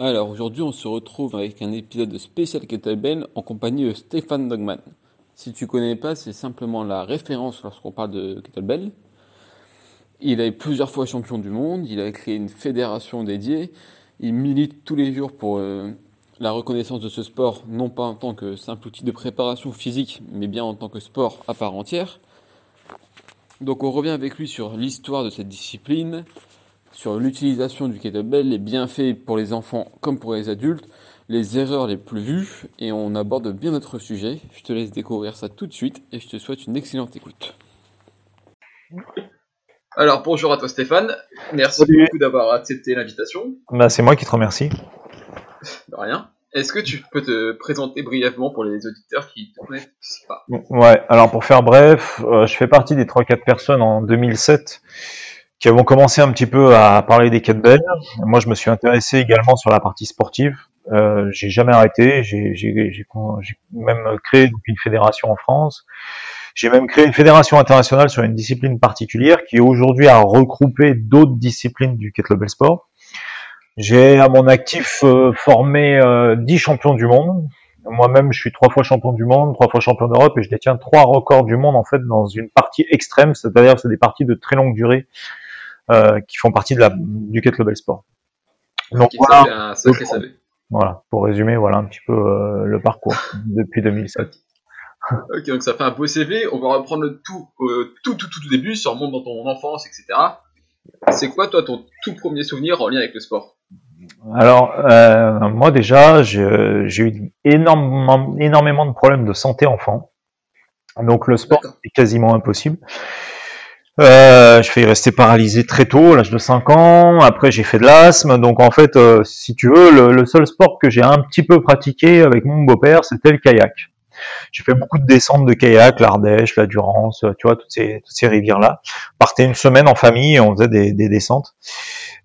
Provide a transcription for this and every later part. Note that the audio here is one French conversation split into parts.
Alors aujourd'hui on se retrouve avec un épisode spécial Kettlebell en compagnie de Stéphane Dogman. Si tu connais pas, c'est simplement la référence lorsqu'on parle de Kettlebell. Il est plusieurs fois champion du monde, il a créé une fédération dédiée, il milite tous les jours pour euh, la reconnaissance de ce sport, non pas en tant que simple outil de préparation physique, mais bien en tant que sport à part entière. Donc on revient avec lui sur l'histoire de cette discipline, sur l'utilisation du kettlebell, les bienfaits pour les enfants comme pour les adultes, les erreurs les plus vues, et on aborde bien notre sujet. Je te laisse découvrir ça tout de suite et je te souhaite une excellente écoute. Alors bonjour à toi Stéphane, merci Salut. beaucoup d'avoir accepté l'invitation. Bah, c'est moi qui te remercie. De rien. Est-ce que tu peux te présenter brièvement pour les auditeurs qui ne te connaissent pas? Ouais, alors pour faire bref, euh, je fais partie des 3-4 personnes en 2007 qui avons commencé un petit peu à parler des kettlebells. Moi, je me suis intéressé également sur la partie sportive. Euh, j'ai jamais arrêté. J'ai même créé une fédération en France. J'ai même créé une fédération internationale sur une discipline particulière qui aujourd'hui a regroupé d'autres disciplines du kettlebell sport. J'ai à mon actif euh, formé euh, 10 champions du monde. Moi-même, je suis trois fois champion du monde, trois fois champion d'Europe, et je détiens trois records du monde en fait dans une partie extrême, c'est-à-dire c'est des parties de très longue durée euh, qui font partie de la du kettlebell sport. Donc voilà, un sacré voilà, pour résumer, voilà un petit peu euh, le parcours depuis 2007. Ok, donc ça fait un beau CV. On va reprendre le tout, euh, tout, tout, tout, tout début, ça remonte dans ton enfance, etc. C'est quoi toi ton tout premier souvenir en lien avec le sport? Alors euh, moi déjà, j'ai eu énormément, énormément de problèmes de santé enfant. Donc le sport est quasiment impossible. Euh, je fais rester paralysé très tôt, à l'âge de 5 ans. Après, j'ai fait de l'asthme. Donc, en fait, euh, si tu veux, le, le seul sport que j'ai un petit peu pratiqué avec mon beau-père, c'était le kayak. J'ai fait beaucoup de descentes de kayak, l'Ardèche, la Durance, euh, tu vois, toutes ces, toutes ces rivières-là. Partait une semaine en famille et on faisait des, des descentes.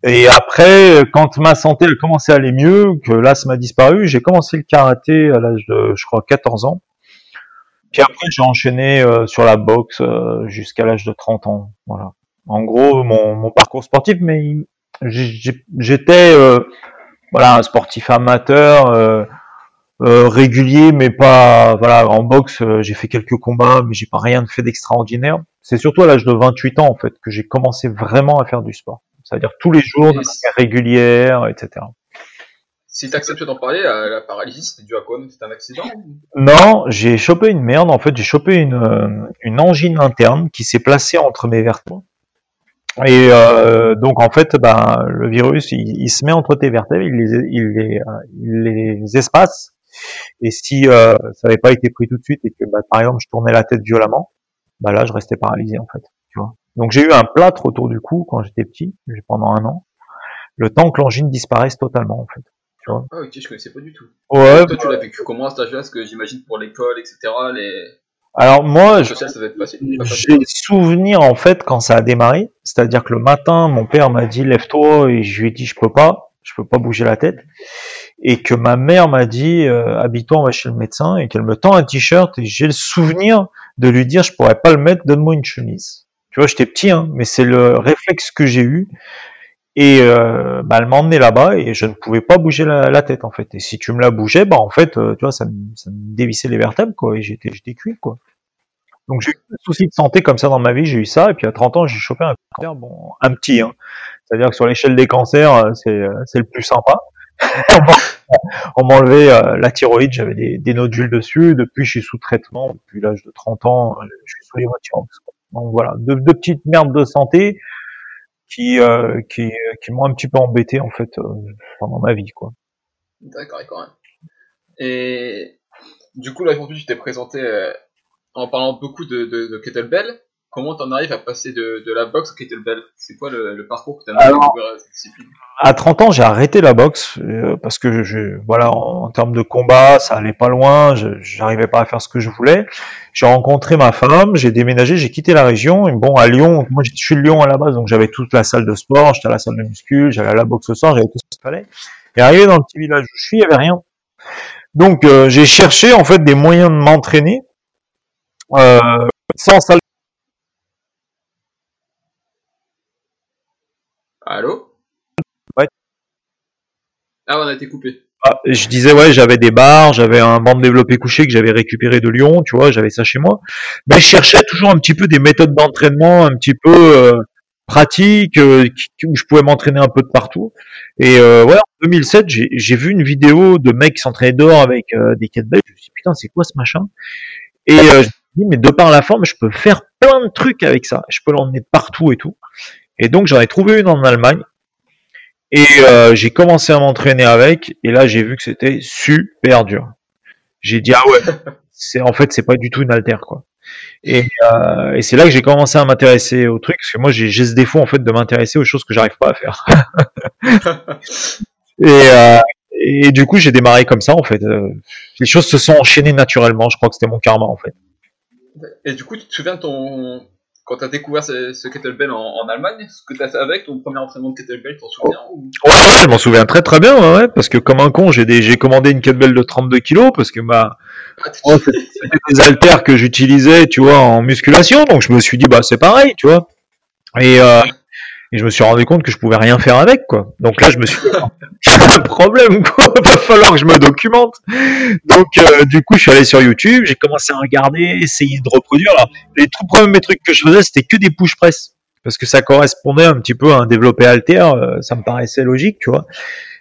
Et après, quand ma santé a commencé à aller mieux, que l'asthme a disparu, j'ai commencé le karaté à l'âge de, je crois, 14 ans. Puis après, j'ai enchaîné euh, sur la boxe euh, jusqu'à l'âge de 30 ans. Voilà. En gros, mon, mon parcours sportif, mais j'étais euh, voilà un sportif amateur, euh, euh, régulier, mais pas voilà. En boxe, euh, j'ai fait quelques combats, mais j'ai pas rien fait d'extraordinaire. C'est surtout à l'âge de 28 ans en fait que j'ai commencé vraiment à faire du sport. C'est-à-dire tous les jours, de manière régulière, etc. Si t'acceptes d'en parler, la, la paralysie c'était dû à quoi C'était un accident Non, j'ai chopé une merde. En fait, j'ai chopé une, euh, une angine interne qui s'est placée entre mes vertèbres. Et euh, donc, en fait, ben, le virus, il, se met entre tes vertèbres, il les, il les, euh, il les espace. Et si euh, ça n'avait pas été pris tout de suite et que, bah, par exemple, je tournais la tête violemment, bah là, je restais paralysé, en fait. Tu vois. Donc, j'ai eu un plâtre autour du cou quand j'étais petit, pendant un an, le temps que l'angine disparaisse totalement, en fait. Tu vois. Ah ok, je connaissais pas du tout. Ouais. Toi tu l'as vécu comment à cet âge-là Parce que j'imagine pour l'école, etc. Les Alors moi. J'ai souvenir en fait quand ça a démarré, c'est-à-dire que le matin, mon père m'a dit lève-toi et je lui ai dit je peux pas, je peux pas bouger la tête, et que ma mère m'a dit euh, habille-toi, on va chez le médecin, et qu'elle me tend un t-shirt et j'ai le souvenir de lui dire je pourrais pas le mettre, donne-moi une chemise. Tu vois, j'étais petit, hein, mais c'est le réflexe que j'ai eu. Et euh, bah, elle m'a emmené là-bas et je ne pouvais pas bouger la, tête en fait. Et si tu me la bougeais, bah en fait, euh, tu vois, ça me, ça me dévissait les vertèbres quoi. Et j'étais, j'étais cuit quoi. Donc j'ai eu des soucis de santé comme ça dans ma vie, j'ai eu ça. Et puis à 30 ans, j'ai chopé un cancer, bon, un petit. Hein. C'est-à-dire que sur l'échelle des cancers, euh, c'est, euh, c'est le plus sympa. on m'a- enlevé euh, la thyroïde, j'avais des, des nodules dessus. Depuis, je suis sous traitement. Depuis l'âge de 30 ans, euh, je suis sous les voitures. Donc voilà, deux, deux petites merdes de santé qui euh, qui, qui m'ont un petit peu embêté en fait euh, pendant ma vie quoi. D'accord, d'accord. Et du coup, là, aujourd'hui, tu t'es présenté euh, en parlant beaucoup de, de, de kettlebell. Comment t'en arrives à passer de, de la boxe au kettlebell C'est quoi le, le parcours que t'as Alors- découvert cette discipline? À 30 ans, j'ai arrêté la boxe euh, parce que je, voilà, en, en termes de combat, ça allait pas loin. Je j'arrivais pas à faire ce que je voulais. J'ai rencontré ma femme, j'ai déménagé, j'ai quitté la région. Et bon, à Lyon, moi, je suis de Lyon à la base, donc j'avais toute la salle de sport, j'étais à la salle de muscu, j'allais à la boxe le soir, j'avais tout ce qu'il fallait. Et arrivé dans le petit village où je suis, il y avait rien. Donc, euh, j'ai cherché en fait des moyens de m'entraîner euh, sans salle. Allô Ouais. Ah, on a été coupé. Ah, je disais ouais, j'avais des barres, j'avais un de développé couché que j'avais récupéré de Lyon, tu vois, j'avais ça chez moi. Mais je cherchais toujours un petit peu des méthodes d'entraînement un petit peu euh, pratiques euh, où je pouvais m'entraîner un peu de partout. Et euh, ouais, en 2007, j'ai vu une vidéo de mecs qui s'entraînaient dehors avec euh, des kettlebells. Je me suis dit putain, c'est quoi ce machin? Et euh, je me suis dit mais de par la forme, je peux faire plein de trucs avec ça. Je peux l'emmener de partout et tout. Et donc j'en ai trouvé une en Allemagne. Et euh, j'ai commencé à m'entraîner avec, et là j'ai vu que c'était super dur. J'ai dit ah ouais, c'est en fait c'est pas du tout une altère quoi. Et, euh, et c'est là que j'ai commencé à m'intéresser au truc, parce que moi j'ai ce défaut en fait de m'intéresser aux choses que j'arrive pas à faire. et, euh, et du coup j'ai démarré comme ça en fait. Les choses se sont enchaînées naturellement. Je crois que c'était mon karma en fait. Et du coup, tu te souviens de ton. Quand t'as découvert ce, ce kettlebell en, en Allemagne, ce que t'as fait avec ton premier entraînement de kettlebell, tu t'en souviens ou... Ouais, ouais, je m'en souviens très très bien, ouais, parce que comme un con, j'ai des- j'ai commandé une kettlebell de 32 kilos parce que ma Ah, tu- c'était c'était des haltères que j'utilisais, tu vois, en musculation, donc je me suis dit bah c'est pareil, tu vois. Et, euh, et je me suis rendu compte que je pouvais rien faire avec, quoi. Donc là, je me suis dit, c'est un problème, quoi. Va falloir que je me documente. Donc euh, du coup, je suis allé sur YouTube, j'ai commencé à regarder, essayer de reproduire. Alors, les tout premiers trucs que je faisais, c'était que des push press parce que ça correspondait un petit peu à un développé haltère, euh, ça me paraissait logique, tu vois.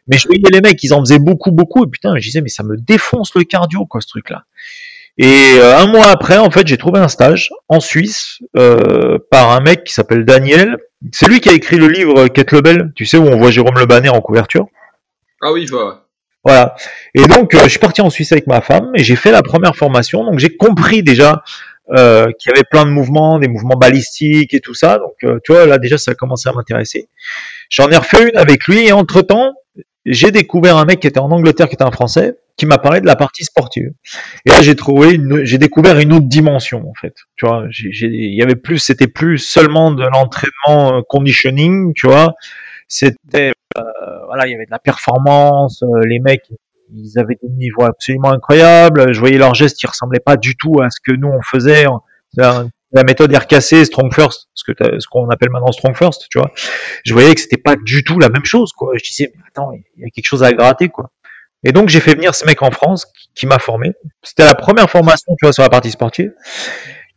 Mais je voyais les mecs, ils en faisaient beaucoup, beaucoup, et putain, je disais, mais ça me défonce le cardio, quoi, ce truc-là. Et euh, un mois après, en fait, j'ai trouvé un stage en Suisse euh, par un mec qui s'appelle Daniel. C'est lui qui a écrit le livre Kettlebell, tu sais, où on voit Jérôme Le Banner en couverture. Ah oui, je vois. ouais. Voilà. Et donc, euh, je suis parti en Suisse avec ma femme et j'ai fait la première formation. Donc, j'ai compris déjà euh, qu'il y avait plein de mouvements, des mouvements balistiques et tout ça. Donc, euh, tu vois, là déjà, ça a commencé à m'intéresser. J'en ai refait une avec lui et entre-temps, j'ai découvert un mec qui était en Angleterre, qui était un Français, qui m'a parlé de la partie sportive. Et là, j'ai trouvé, j'ai découvert une autre dimension en fait. Tu vois, il y avait plus, c'était plus seulement de l'entraînement euh, conditioning, tu vois. C'était, euh, voilà, il y avait de la performance. euh, les mecs, ils avaient des niveaux absolument incroyables. Je voyais leurs gestes, ils ressemblaient pas du tout à ce que nous on faisait. La méthode RKC, Strong First, ce que ce qu'on appelle maintenant Strong First, tu vois. Je voyais que c'était pas du tout la même chose, quoi. Je disais, mais attends, il y a quelque chose à gratter, quoi. Et donc j'ai fait venir ce mec en France qui, qui m'a formé. C'était la première formation, tu vois, sur la partie sportive.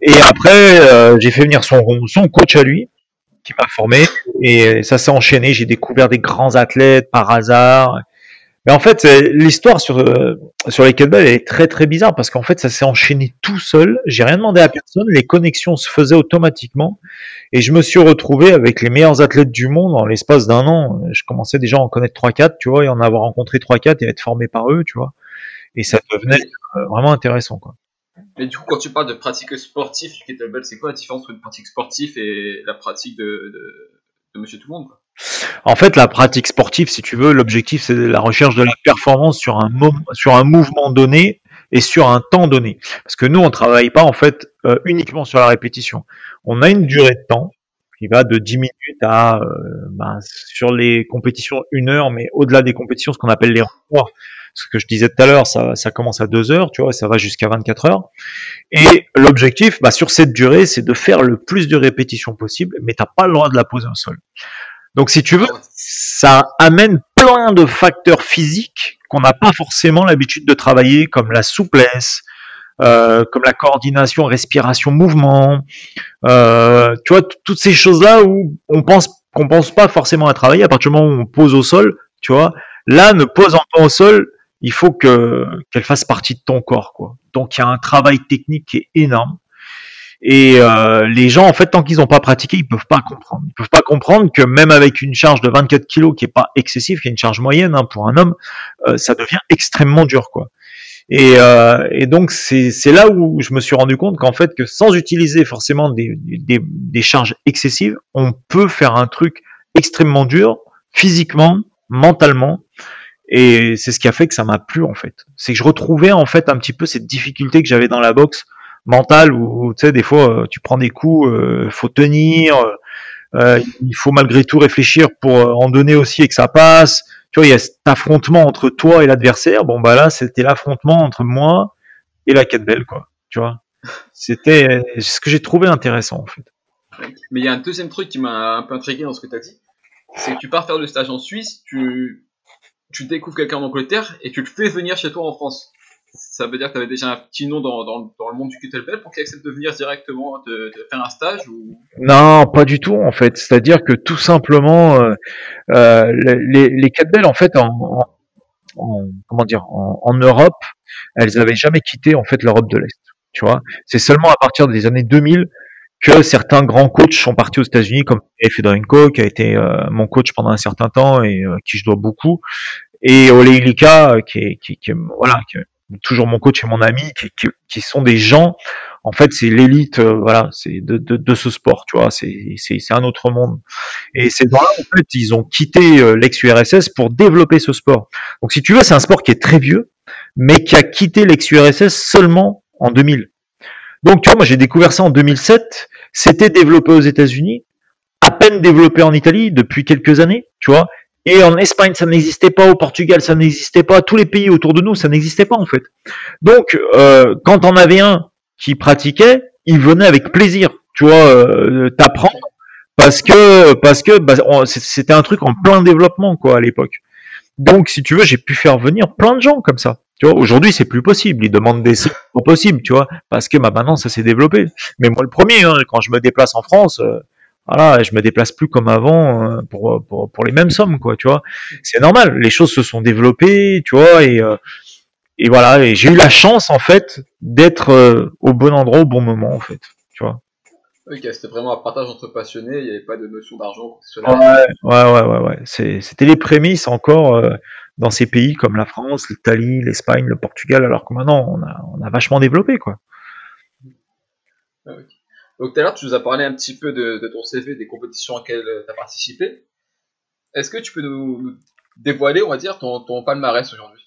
Et après, euh, j'ai fait venir son, son coach à lui, qui m'a formé. Et ça s'est enchaîné. J'ai découvert des grands athlètes par hasard. Mais en fait, l'histoire sur euh, sur les kettlebells est très très bizarre parce qu'en fait, ça s'est enchaîné tout seul. J'ai rien demandé à personne. Les connexions se faisaient automatiquement. Et je me suis retrouvé avec les meilleurs athlètes du monde en l'espace d'un an. Je commençais déjà à en connaître 3-4, tu vois, et en avoir rencontré 3-4 et être formé par eux, tu vois. Et ça devenait euh, vraiment intéressant, quoi. Mais du coup, quand tu parles de pratique sportive du kettlebell, c'est quoi la différence entre une pratique sportive et la pratique de, de, de Monsieur Tout le Monde quoi? En fait, la pratique sportive, si tu veux, l'objectif, c'est la recherche de la performance sur un, mouvement donné et sur un temps donné. Parce que nous, on travaille pas, en fait, euh, uniquement sur la répétition. On a une durée de temps qui va de 10 minutes à, euh, ben, sur les compétitions, une heure, mais au-delà des compétitions, ce qu'on appelle les records. Ce que je disais tout à l'heure, ça, ça commence à 2 heures, tu vois, et ça va jusqu'à 24 heures. Et l'objectif, bah, sur cette durée, c'est de faire le plus de répétitions possible, mais t'as pas le droit de la poser au sol. Donc, si tu veux, ça amène plein de facteurs physiques qu'on n'a pas forcément l'habitude de travailler, comme la souplesse, euh, comme la coordination, respiration, mouvement. Euh, tu vois, toutes ces choses-là où on pense qu'on pense pas forcément à travailler à partir du moment où on pose au sol. Tu vois, là, ne posant pas au sol, il faut que qu'elle fasse partie de ton corps, quoi. Donc, il y a un travail technique qui est énorme. Et euh, les gens, en fait, tant qu'ils n'ont pas pratiqué, ils peuvent pas comprendre. Ils peuvent pas comprendre que même avec une charge de 24 kilos qui est pas excessive, qui est une charge moyenne hein, pour un homme, euh, ça devient extrêmement dur, quoi. Et, euh, et donc c'est là où je me suis rendu compte qu'en fait que sans utiliser forcément des, des, des charges excessives, on peut faire un truc extrêmement dur physiquement, mentalement. Et c'est ce qui a fait que ça m'a plu en fait. C'est que je retrouvais en fait un petit peu cette difficulté que j'avais dans la boxe mentale où tu sais des fois euh, tu prends des coups, euh, faut tenir, euh, il faut malgré tout réfléchir pour en donner aussi et que ça passe tu vois, il y a cet affrontement entre toi et l'adversaire. Bon, bah là, c'était l'affrontement entre moi et la belle quoi. Tu vois? C'était ce que j'ai trouvé intéressant, en fait. Mais il y a un deuxième truc qui m'a un peu intrigué dans ce que tu as dit. C'est que tu pars faire le stage en Suisse, tu, tu découvres quelqu'un en Angleterre et tu le fais venir chez toi en France ça veut dire que tu avais déjà un petit nom dans, dans, le monde du kettlebell pour qu'il accepte de venir directement te, faire un stage ou... Non, pas du tout en fait. C'est-à-dire que tout simplement, euh, euh, les, les kettlebells en fait en, en, comment dire en, Europe, elles avaient jamais quitté en fait l'Europe de l'Est. Tu vois, c'est seulement à partir des années 2000 que certains grands coachs sont partis aux États-Unis, comme Fedorenko, qui a été euh, mon coach pendant un certain temps et qui je dois beaucoup, et Ole Ilika, qui qui, qui, voilà, qui, toujours mon coach et mon ami, qui, qui, sont des gens, en fait, c'est l'élite, euh, voilà, c'est de, de, de, ce sport, tu vois, c'est c'est un autre monde. Et ces gens-là, en fait, ils ont quitté euh, l'ex-URSS pour développer ce sport. Donc, si tu veux, c'est un sport qui est très vieux, mais qui a quitté l'ex-URSS seulement en 2000. Donc, tu vois, moi, j'ai découvert ça en 2007. C'était développé aux États-Unis, à peine développé en Italie depuis quelques années, tu vois. Et en Espagne, ça n'existait pas. Au Portugal, ça n'existait pas. Tous les pays autour de nous, ça n'existait pas en fait. Donc, euh, quand on avait un qui pratiquait, il venait avec plaisir. Tu vois, euh, t'apprendre parce que parce que bah, c'était un truc en plein développement quoi à l'époque. Donc, si tu veux, j'ai pu faire venir plein de gens comme ça. Tu vois, aujourd'hui, c'est plus possible. Ils demandent des pas possible, tu vois, parce que bah, maintenant, ça s'est développé. Mais moi, le premier, hein, quand je me déplace en France, euh, voilà, je me déplace plus comme avant euh, pour, pour, pour les mêmes sommes, quoi, tu vois. C'est normal, les choses se sont développées, tu vois, et, euh, et voilà, et j'ai eu la chance, en fait, d'être euh, au bon endroit au bon moment, en fait, tu vois. Ok, c'était vraiment un partage entre passionnés, il n'y avait pas de notion d'argent. Ouais, ouais, ouais, ouais, ouais. c'était les prémices encore dans ces pays comme la France, l'Italie, l'Espagne, le Portugal, alors que maintenant, on a, on a vachement développé, quoi. Ah, donc tout à l'heure, tu nous as parlé un petit peu de, ton CV, des compétitions auxquelles tu as participé. Est-ce que tu peux nous, dévoiler, on va dire, ton, ton palmarès aujourd'hui?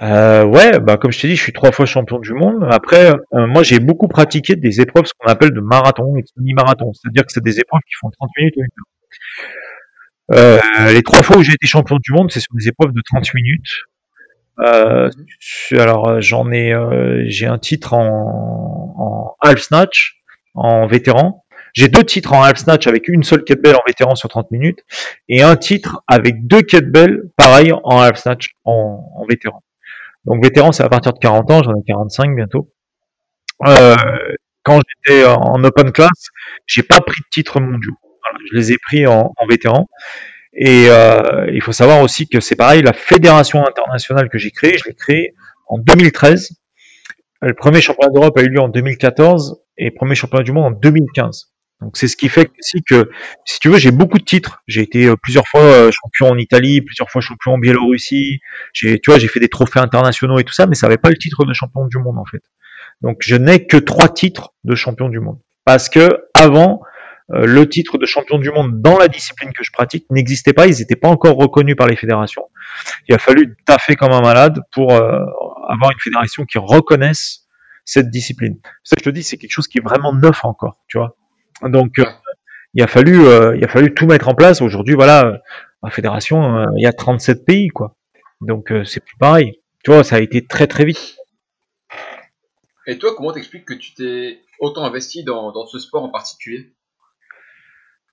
Euh, ouais, bah comme je t'ai dit, je suis trois fois champion du monde. Après, euh, moi j'ai beaucoup pratiqué des épreuves, ce qu'on appelle de marathon et de semi-marathon, c'est-à-dire que c'est des épreuves qui font 30 minutes ou une heure. Euh, les trois fois où j'ai été champion du monde, c'est sur des épreuves de 30 minutes. Euh, alors euh, j'en ai, euh, j'ai un titre en, en half snatch en vétéran. J'ai deux titres en half snatch avec une seule kettlebell en vétéran sur 30 minutes et un titre avec deux kettlebells pareil en half snatch en, en vétéran. Donc vétéran c'est à partir de 40 ans, j'en ai 45 bientôt. Euh, quand j'étais en open class, j'ai pas pris de titre mondiaux. je les ai pris en, en vétéran. Et euh, il faut savoir aussi que c'est pareil, la fédération internationale que j'ai créée, je l'ai créée en 2013. Le premier championnat d'Europe a eu lieu en 2014 et le premier championnat du monde en 2015. Donc c'est ce qui fait aussi que, si tu veux, j'ai beaucoup de titres. J'ai été euh, plusieurs fois euh, champion en Italie, plusieurs fois champion en Biélorussie. Tu vois, j'ai fait des trophées internationaux et tout ça, mais ça n'avait pas le titre de champion du monde en fait. Donc je n'ai que trois titres de champion du monde. Parce que avant, le titre de champion du monde dans la discipline que je pratique n'existait pas, ils n'étaient pas encore reconnus par les fédérations. Il a fallu taffer comme un malade pour euh, avoir une fédération qui reconnaisse cette discipline. Ça, je te dis, c'est quelque chose qui est vraiment neuf encore, tu vois. Donc, euh, il a fallu, tout mettre en place. Aujourd'hui, voilà, la fédération, il y a 37 pays, quoi. Donc, c'est plus pareil. Tu vois, ça a été très très vite. Et toi, comment t'expliques que tu t'es autant investi dans ce sport en particulier?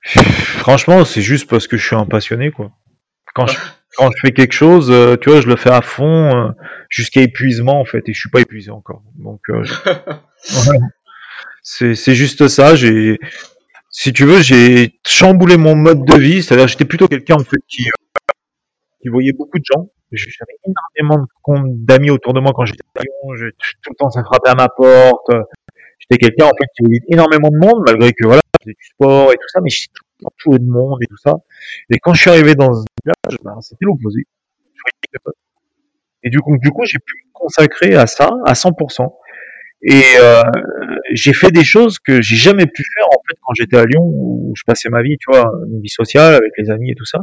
Franchement, c'est juste parce que je suis un passionné, quoi. Quand je, quand je fais quelque chose, euh, tu vois, je le fais à fond, euh, jusqu'à épuisement, en fait, et je suis pas épuisé encore. Donc, euh, c'est, c'est juste ça. J'ai, si tu veux, j'ai chamboulé mon mode de vie. C'est-à-dire, j'étais plutôt quelqu'un, en fait, qui, qui voyait beaucoup de gens. J'avais énormément d'amis autour de moi quand j'étais à Lyon. Tout le temps, ça frappait à ma porte. J'étais quelqu'un, en fait, qui voyait énormément de monde, malgré que, voilà, du sport et tout ça, mais j'étais tout de monde et tout ça. Et quand je suis arrivé dans ce village, ben, c'était l'opposé. Et du coup, du coup, j'ai pu me consacrer à ça à 100%. Et euh, j'ai fait des choses que j'ai jamais pu faire en fait quand j'étais à Lyon où je passais ma vie, tu vois, une vie sociale avec les amis et tout ça,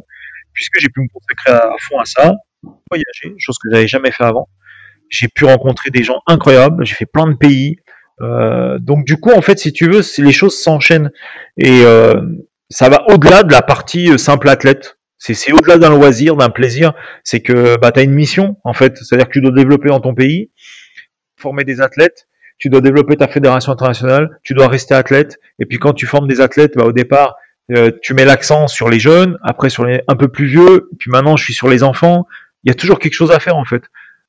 puisque j'ai pu me consacrer à fond à ça, voyager, chose que j'avais jamais fait avant. J'ai pu rencontrer des gens incroyables, j'ai fait plein de pays. Euh, donc du coup, en fait, si tu veux, les choses s'enchaînent et euh, ça va au-delà de la partie euh, simple athlète. C'est c'est au-delà d'un loisir, d'un plaisir. C'est que bah, tu as une mission, en fait. C'est-à-dire que tu dois développer dans ton pays, former des athlètes, tu dois développer ta fédération internationale, tu dois rester athlète. Et puis quand tu formes des athlètes, bah, au départ, euh, tu mets l'accent sur les jeunes, après sur les un peu plus vieux, puis maintenant je suis sur les enfants. Il y a toujours quelque chose à faire en fait.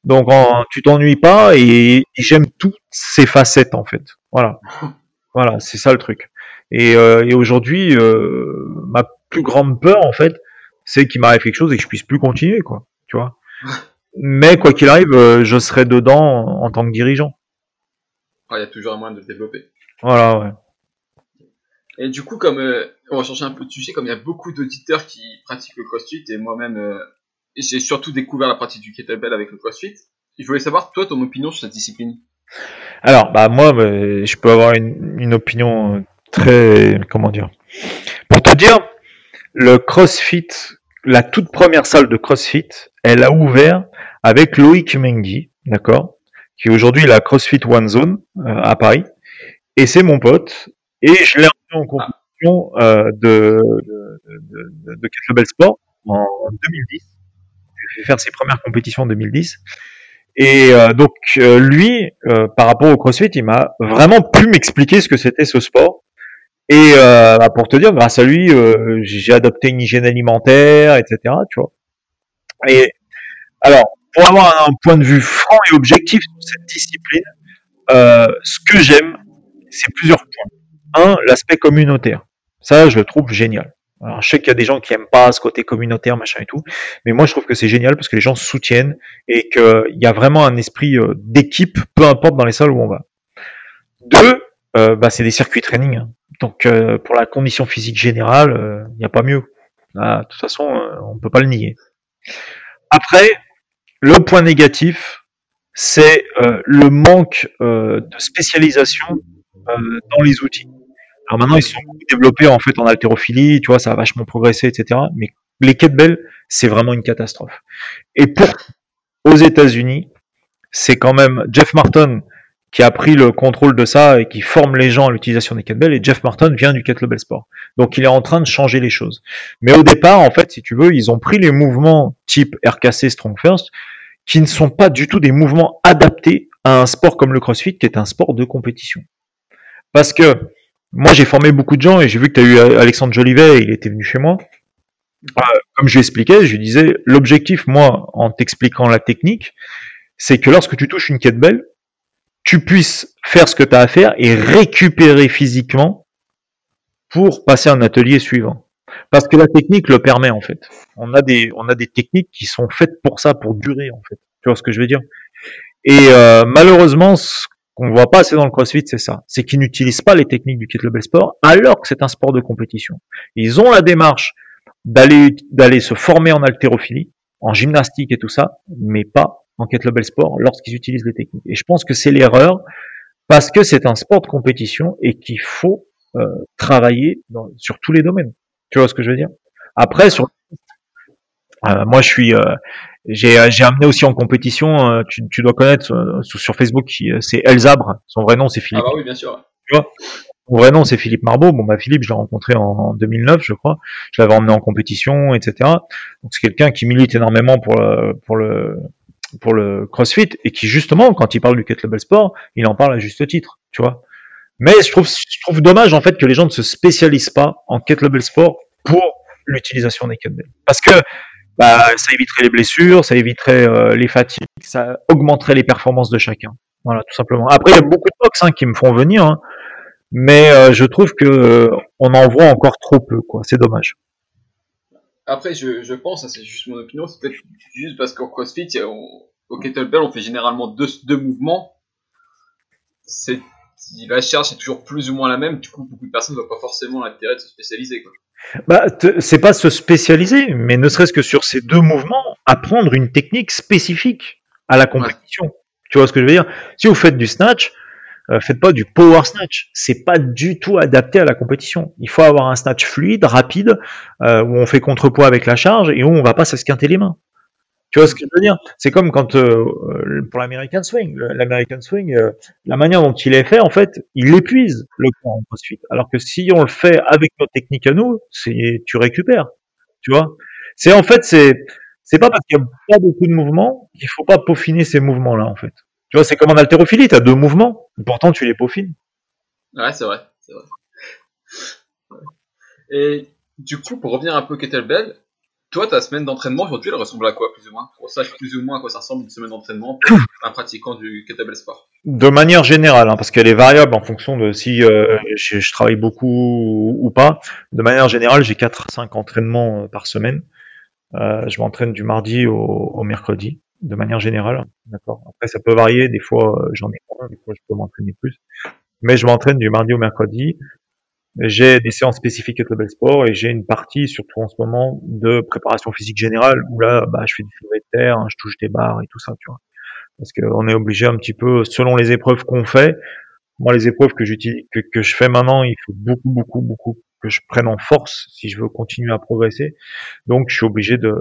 Donc en- tu t'ennuies pas et, et j'aime toutes ces facettes en fait. Voilà, voilà, c'est ça le truc. Et, euh, et aujourd'hui, euh, ma plus grande peur en fait, c'est qu'il m'arrive quelque chose et que je puisse plus continuer quoi. Tu vois? Mais quoi qu'il arrive, euh, je serai dedans en, en tant que dirigeant. Ah, Il y a toujours un moyen de le développer. Voilà, ouais. Et du coup, comme euh, on va changer un peu de sujet, comme il y a beaucoup d'auditeurs qui pratiquent le CrossFit et moi-même, euh, j'ai surtout découvert la pratique du kettlebell avec le CrossFit. Je voulais savoir toi ton opinion sur cette discipline. Alors, bah moi, bah, je peux avoir une, opinion très, comment dire. Pour te dire, le CrossFit, la toute première salle de CrossFit, elle a ouvert avec Loïc Mengi, d'accord, qui aujourd'hui la CrossFit One Zone euh, à Paris, et c'est mon pote, et je l'ai emmené en compétition euh, de, de, de kettlebell sport en 2010. Faire ses premières compétitions en 2010. Et euh, donc euh, lui, euh, par rapport au CrossFit, il m'a vraiment pu m'expliquer ce que c'était ce sport. Et bah, pour te dire, grâce à lui, j'ai adopté une hygiène alimentaire, etc. Tu vois. Et alors, pour avoir un point de vue franc et objectif sur cette discipline, ce que j'aime, c'est plusieurs points. Un, l'aspect communautaire. Ça, je le trouve génial. Alors, je sais qu'il y a des gens qui aiment pas ce côté communautaire, machin et tout, mais moi, je trouve que c'est génial parce que les gens se soutiennent et qu'il y a vraiment un esprit euh, d'équipe, peu importe dans les salles où on va. Deux, euh, bah, c'est des circuits training. hein. Donc, euh, pour la condition physique générale, il n'y a pas mieux. Ah, de toute façon, on peut pas le nier. Après, le point négatif, c'est le manque de spécialisation dans les outils. Alors maintenant, ils sont développés en fait en haltérophilie, tu vois, ça a vachement progressé, etc. Mais les kettlebells, c'est vraiment une catastrophe. Et pour aux États-Unis, c'est quand même Jeff Martin qui a pris le contrôle de ça et qui forme les gens à l'utilisation des kettlebells. Et Jeff Martin vient du kettlebell sport, donc il est en train de changer les choses. Mais au départ, en fait, si tu veux, ils ont pris les mouvements type RKC Strong First, qui ne sont pas du tout des mouvements adaptés à un sport comme le CrossFit, qui est un sport de compétition. Parce que moi, j'ai formé beaucoup de gens et j'ai vu que tu as eu Alexandre Jolivet, il était venu chez moi. Euh, comme je lui expliquais, je lui disais, l'objectif, moi, en t'expliquant la technique, c'est que lorsque tu touches une kettlebell, tu puisses faire ce que tu as à faire et récupérer physiquement pour passer à un atelier suivant. Parce que la technique le permet en fait. On a des on a des techniques qui sont faites pour ça, pour durer en fait. Tu vois ce que je veux dire? Et euh, malheureusement, ce qu'on voit pas assez dans le CrossFit, c'est ça. C'est qu'ils n'utilisent pas les techniques du kettlebell sport, alors que c'est un sport de compétition. Ils ont la démarche d'aller se former en haltérophilie, en gymnastique et tout ça, mais pas en kettlebell sport lorsqu'ils utilisent les techniques. Et je pense que c'est l'erreur parce que c'est un sport de compétition et qu'il faut euh, travailler sur tous les domaines. Tu vois ce que je veux dire? Après, sur euh, moi, je suis, euh, j'ai, j'ai amené aussi en compétition. euh, tu, tu dois connaître euh, sur, Facebook, euh, c'est Elzabre. Son vrai nom, c'est Ah Philippe. bah oui, bien sûr. Son vrai nom, c'est Philippe Marbeau. Bon, bah Philippe, je l'ai rencontré en, en 2009, je crois. Je l'avais emmené en compétition, etc. Donc c'est quelqu'un qui milite énormément pour le, pour le, pour le CrossFit et qui justement, quand il parle du kettlebell sport, il en parle à juste titre, tu vois? Mais je trouve, je trouve dommage en fait que les gens ne se spécialisent pas en kettlebell sport pour l'utilisation des kettlebells, parce que bah, ça éviterait les blessures, ça éviterait euh, les fatigues, ça augmenterait les performances de chacun. Voilà, tout simplement. Après, il y a beaucoup de box hein, qui me font venir, hein, mais euh, je trouve que euh, on en voit encore trop peu, quoi. C'est dommage. Après, je, je pense, ça c'est juste mon opinion, c'est peut-être juste parce qu'au CrossFit, on- au kettlebell, on fait généralement deux, deux mouvements. C'est, la charge est toujours plus ou moins la même, du coup, beaucoup de personnes n'ont pas forcément l'intérêt de se spécialiser. Quoi. Bah, c'est pas se spécialiser, mais ne serait-ce que sur ces deux mouvements, apprendre une technique spécifique. à la compétition. Tu vois ce que je veux dire? Si vous faites du snatch, euh, faites pas du power snatch. C'est pas du tout adapté à la compétition. Il faut avoir un snatch fluide, rapide, euh, où on fait contrepoids avec la charge et où on va pas s'esquinter les mains. Tu vois ce que je veux dire? C'est comme quand euh, pour l'American Swing, l'American Swing, euh, la manière dont il est fait, en fait, il épuise le corps en crossfit. Alors que si on le fait avec nos techniques à nous, c'est tu récupères. Tu vois? C'est en fait c'est c'est pas parce qu'il y a pas beaucoup de mouvements qu'il faut pas peaufiner ces mouvements-là en fait. Tu vois, c'est comme en haltérophilie, tu as deux mouvements, pourtant tu les peaufines. Ouais, c'est vrai, c'est vrai. Et du coup, pour revenir un peu kettlebell, toi, ta semaine d'entraînement aujourd'hui, elle ressemble à quoi, plus ou moins? Pour ça, plus ou moins à quoi ça ressemble une semaine d'entraînement pour un pratiquant du kettlebell sport De manière générale, hein, parce qu'elle est variable en fonction de si euh, je, je, travaille beaucoup ou pas. De manière générale, j'ai 4-5 entraînements euh, par semaine. Euh, je m'entraîne du mardi au, au mercredi de manière générale. D'accord? Après, ça peut varier. Des fois, euh, j'en ai moins. Des fois, je peux m'entraîner plus. Mais je m'entraîne du mardi au mercredi. J'ai des séances spécifiques kettlebell sport et j'ai une partie, surtout en ce moment, de préparation physique générale où là, bah, je fais du soulevé de terre, je touche des barres et tout ça, tu vois. Parce qu'on est obligé un petit peu, selon les épreuves qu'on fait. Moi, les épreuves que j'utilise, que, que je fais maintenant, il faut beaucoup, beaucoup, beaucoup que je prenne en force si je veux continuer à progresser. Donc, je suis obligé de,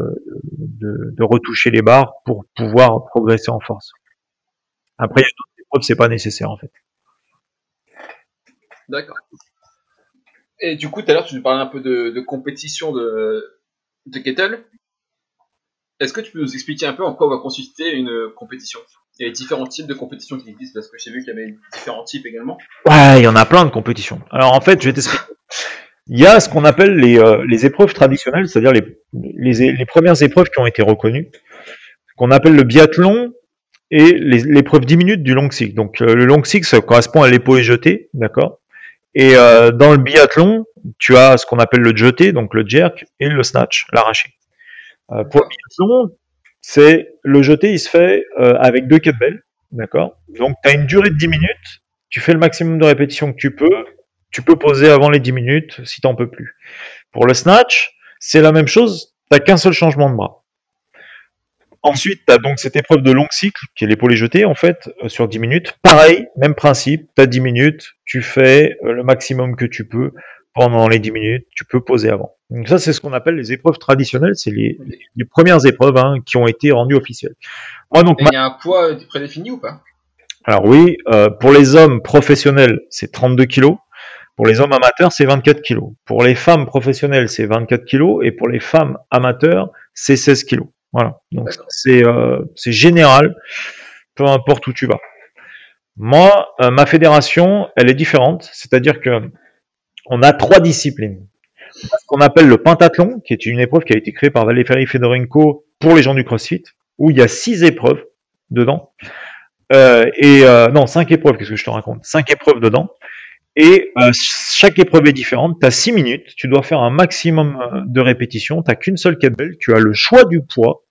de, de retoucher les barres pour pouvoir progresser en force. Après, il y a d'autres épreuves, c'est pas nécessaire en fait. D'accord. Et du coup, tout à l'heure, tu nous parlais un peu de, compétition de, kettle. Est-ce que tu peux nous expliquer un peu en quoi va consister une compétition Il y a différents types de compétitions qui existent? Parce que j'ai vu qu'il y avait différents types également. Ouais, il y en a plein de compétitions. Alors en fait, je vais t'expliquer. Il y a ce qu'on appelle les, euh, épreuves traditionnelles, c'est-à-dire les, premières épreuves qui ont été reconnues, qu'on appelle le biathlon et l'épreuve 10 minutes du long six. Donc euh, le long six correspond à l'épaule jeté, d'accord? Et euh, dans le biathlon, tu as ce qu'on appelle le jeté, donc le jerk, et le snatch, l'arraché. Euh, pour le biathlon, c'est le jeté, il se fait euh, avec deux kettlebells, d'accord? Donc tu as une durée de 10 minutes, tu fais le maximum de répétitions que tu peux, tu peux poser avant les 10 minutes si t'en peux plus. Pour le snatch, c'est la même chose, t'as qu'un seul changement de bras. Ensuite, tu as donc cette épreuve de long cycle, qui est l'épaule jetée, en fait, euh, sur 10 minutes. Pareil, même principe, tu as 10 minutes, tu fais euh, le maximum que tu peux pendant les 10 minutes, tu peux poser avant. Donc ça, c'est ce qu'on appelle les épreuves traditionnelles, c'est les, les, premières épreuves hein, qui ont été rendues officielles. Moi, donc, il y a un poids prédéfini ou pas? Alors oui, euh, pour les hommes professionnels, c'est 32 kilos. Pour les hommes amateurs, c'est 24 kilos. Pour les femmes professionnelles, c'est 24 kilos. Et pour les femmes amateurs, c'est 16 kilos. Voilà. Donc c'est euh, c'est général, peu importe où tu vas. Moi, euh, ma fédération, elle est différente. C'est-à-dire que on a trois disciplines. Ce qu'on appelle le pentathlon, qui est une épreuve qui a été créée par Valery Fedorenko pour les gens du CrossFit, où il y a six épreuves dedans. Euh, et euh, non, cinq épreuves, qu'est-ce que je te raconte? Cinq épreuves dedans. Et euh, chaque épreuve est différente. Tu as 6 minutes, tu dois faire un maximum euh, de répétitions, tu qu'une seule kettlebell, tu as le choix du poids.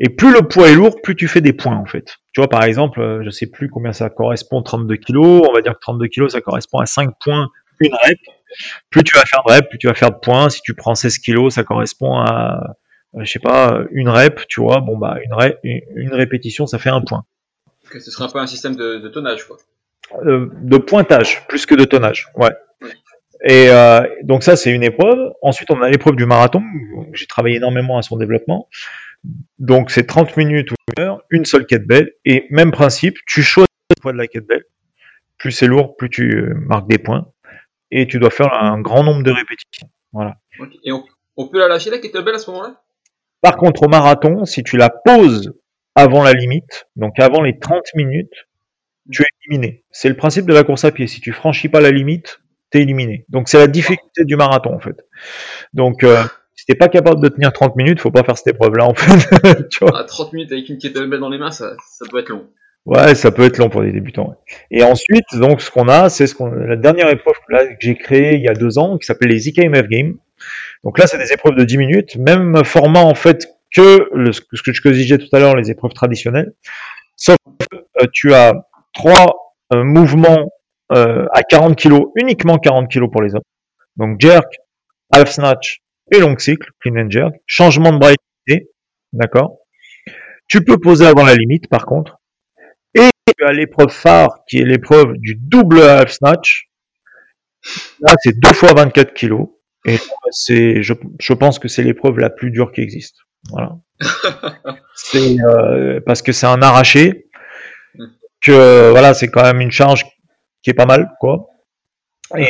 Et plus le poids est lourd, plus tu fais des points en fait. Tu vois par exemple, euh, je sais plus combien ça correspond, 32 kilos, on va dire que 32 kilos ça correspond à 5 points, une rep. Plus tu vas faire de rep, plus tu vas faire de points. Si tu prends 16 kilos, ça correspond à, je sais pas, une rep, tu vois, bon bah une, rep, une répétition ça fait un point. Ce un peu un système de tonnage quoi. Euh, de pointage plus que de tonnage. Ouais. Et euh, donc ça c'est une épreuve. Ensuite on a l'épreuve du marathon. J'ai travaillé énormément à son développement. Donc c'est 30 minutes ou une heure, une seule kettlebell et même principe. Tu choisis le poids de la kettlebell. Plus c'est lourd, plus tu marques des points et tu dois faire un grand nombre de répétitions. Voilà. Et on, on, peut la lâcher la kettlebell à ce moment-là? Par contre au marathon, si tu la poses avant la limite, donc avant les 30 minutes, tu es éliminé. C'est le principe de la course à pied. Si tu franchis pas la limite, tu es éliminé. Donc c'est la difficulté du marathon en fait. Donc euh, si t'es pas capable de tenir 30 minutes, faut pas faire cette épreuve là en fait. tu vois. Ah, 30 minutes avec une kettlebell dans les mains, ça, ça peut être long. Ouais, ça peut être long pour les débutants. Ouais. Et ensuite, donc ce qu'on a, c'est ce qu'on la dernière épreuve là, que j'ai créée il y a deux ans, qui s'appelle les IKMF Games. Donc là, c'est des épreuves de 10 minutes, même format en fait que le, ce que je disais tout à l'heure, les épreuves traditionnelles. Sauf que euh, tu as trois euh, mouvements euh, à 40 kg, uniquement 40 kg pour les hommes. Donc jerk, half snatch et long cycle, clean and jerk. Changement de bras d'accord Tu peux poser avant la limite, par contre. Et tu as l'épreuve phare, qui est l'épreuve du double half snatch. Là, c'est deux fois 24 kilos. Et c'est, je, je pense que c'est l'épreuve la plus dure qui existe. Voilà. c'est euh, parce que c'est un arraché. Que voilà, c'est quand même une charge qui est pas mal, quoi. Et,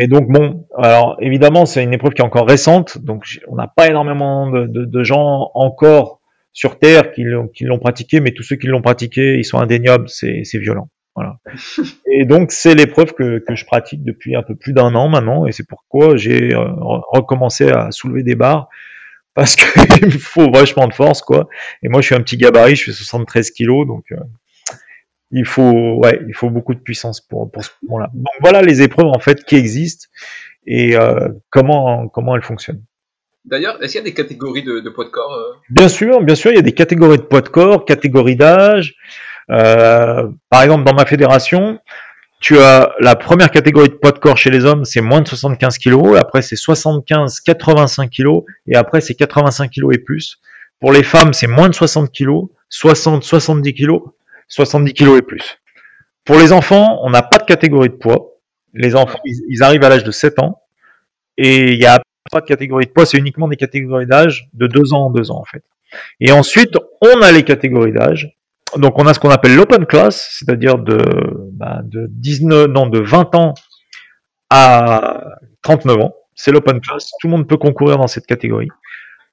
et, donc bon, alors évidemment c'est une épreuve qui est encore récente, donc on n'a pas énormément de, de, de, gens encore sur Terre qui l'ont, qui l'ont pratiqué, mais tous ceux qui l'ont pratiqué, ils sont indéniables, c'est, c'est violent. Voilà. Et donc c'est l'épreuve que, que je pratique depuis un peu plus d'un an maintenant, et c'est pourquoi j'ai euh, recommencé à soulever des barres parce qu'il me faut vachement de force quoi. Et moi je suis un petit gabarit, je fais 73 kilos, donc euh, il faut ouais, il faut beaucoup de puissance pour pour ce moment-là. Donc voilà les épreuves en fait qui existent et euh, comment comment elles fonctionnent. D'ailleurs, est-ce qu'il y a des catégories de, de poids de corps euh? Bien sûr, bien sûr, il y a des catégories de poids de corps, catégories d'âge. Euh, par exemple, dans ma fédération, tu as la première catégorie de poids de corps chez les hommes, c'est moins de 75 kg, après c'est 75-85 kg, et après c'est 85 kg et plus. Pour les femmes, c'est moins de 60 kg, 60-70 kg, 70 kg et plus. Pour les enfants, on n'a pas de catégorie de poids. Les enfants, ils, arrivent à l'âge de 7 ans, et il y a pas de catégorie de poids, c'est uniquement des catégories d'âge de 2 ans en 2 ans en fait. Et ensuite, on a les catégories d'âge. Donc on a ce qu'on appelle l'open class, c'est-à-dire de, bah, de 19, non, de 20 ans à 39 ans. C'est l'open class. Tout le monde peut concourir dans cette catégorie.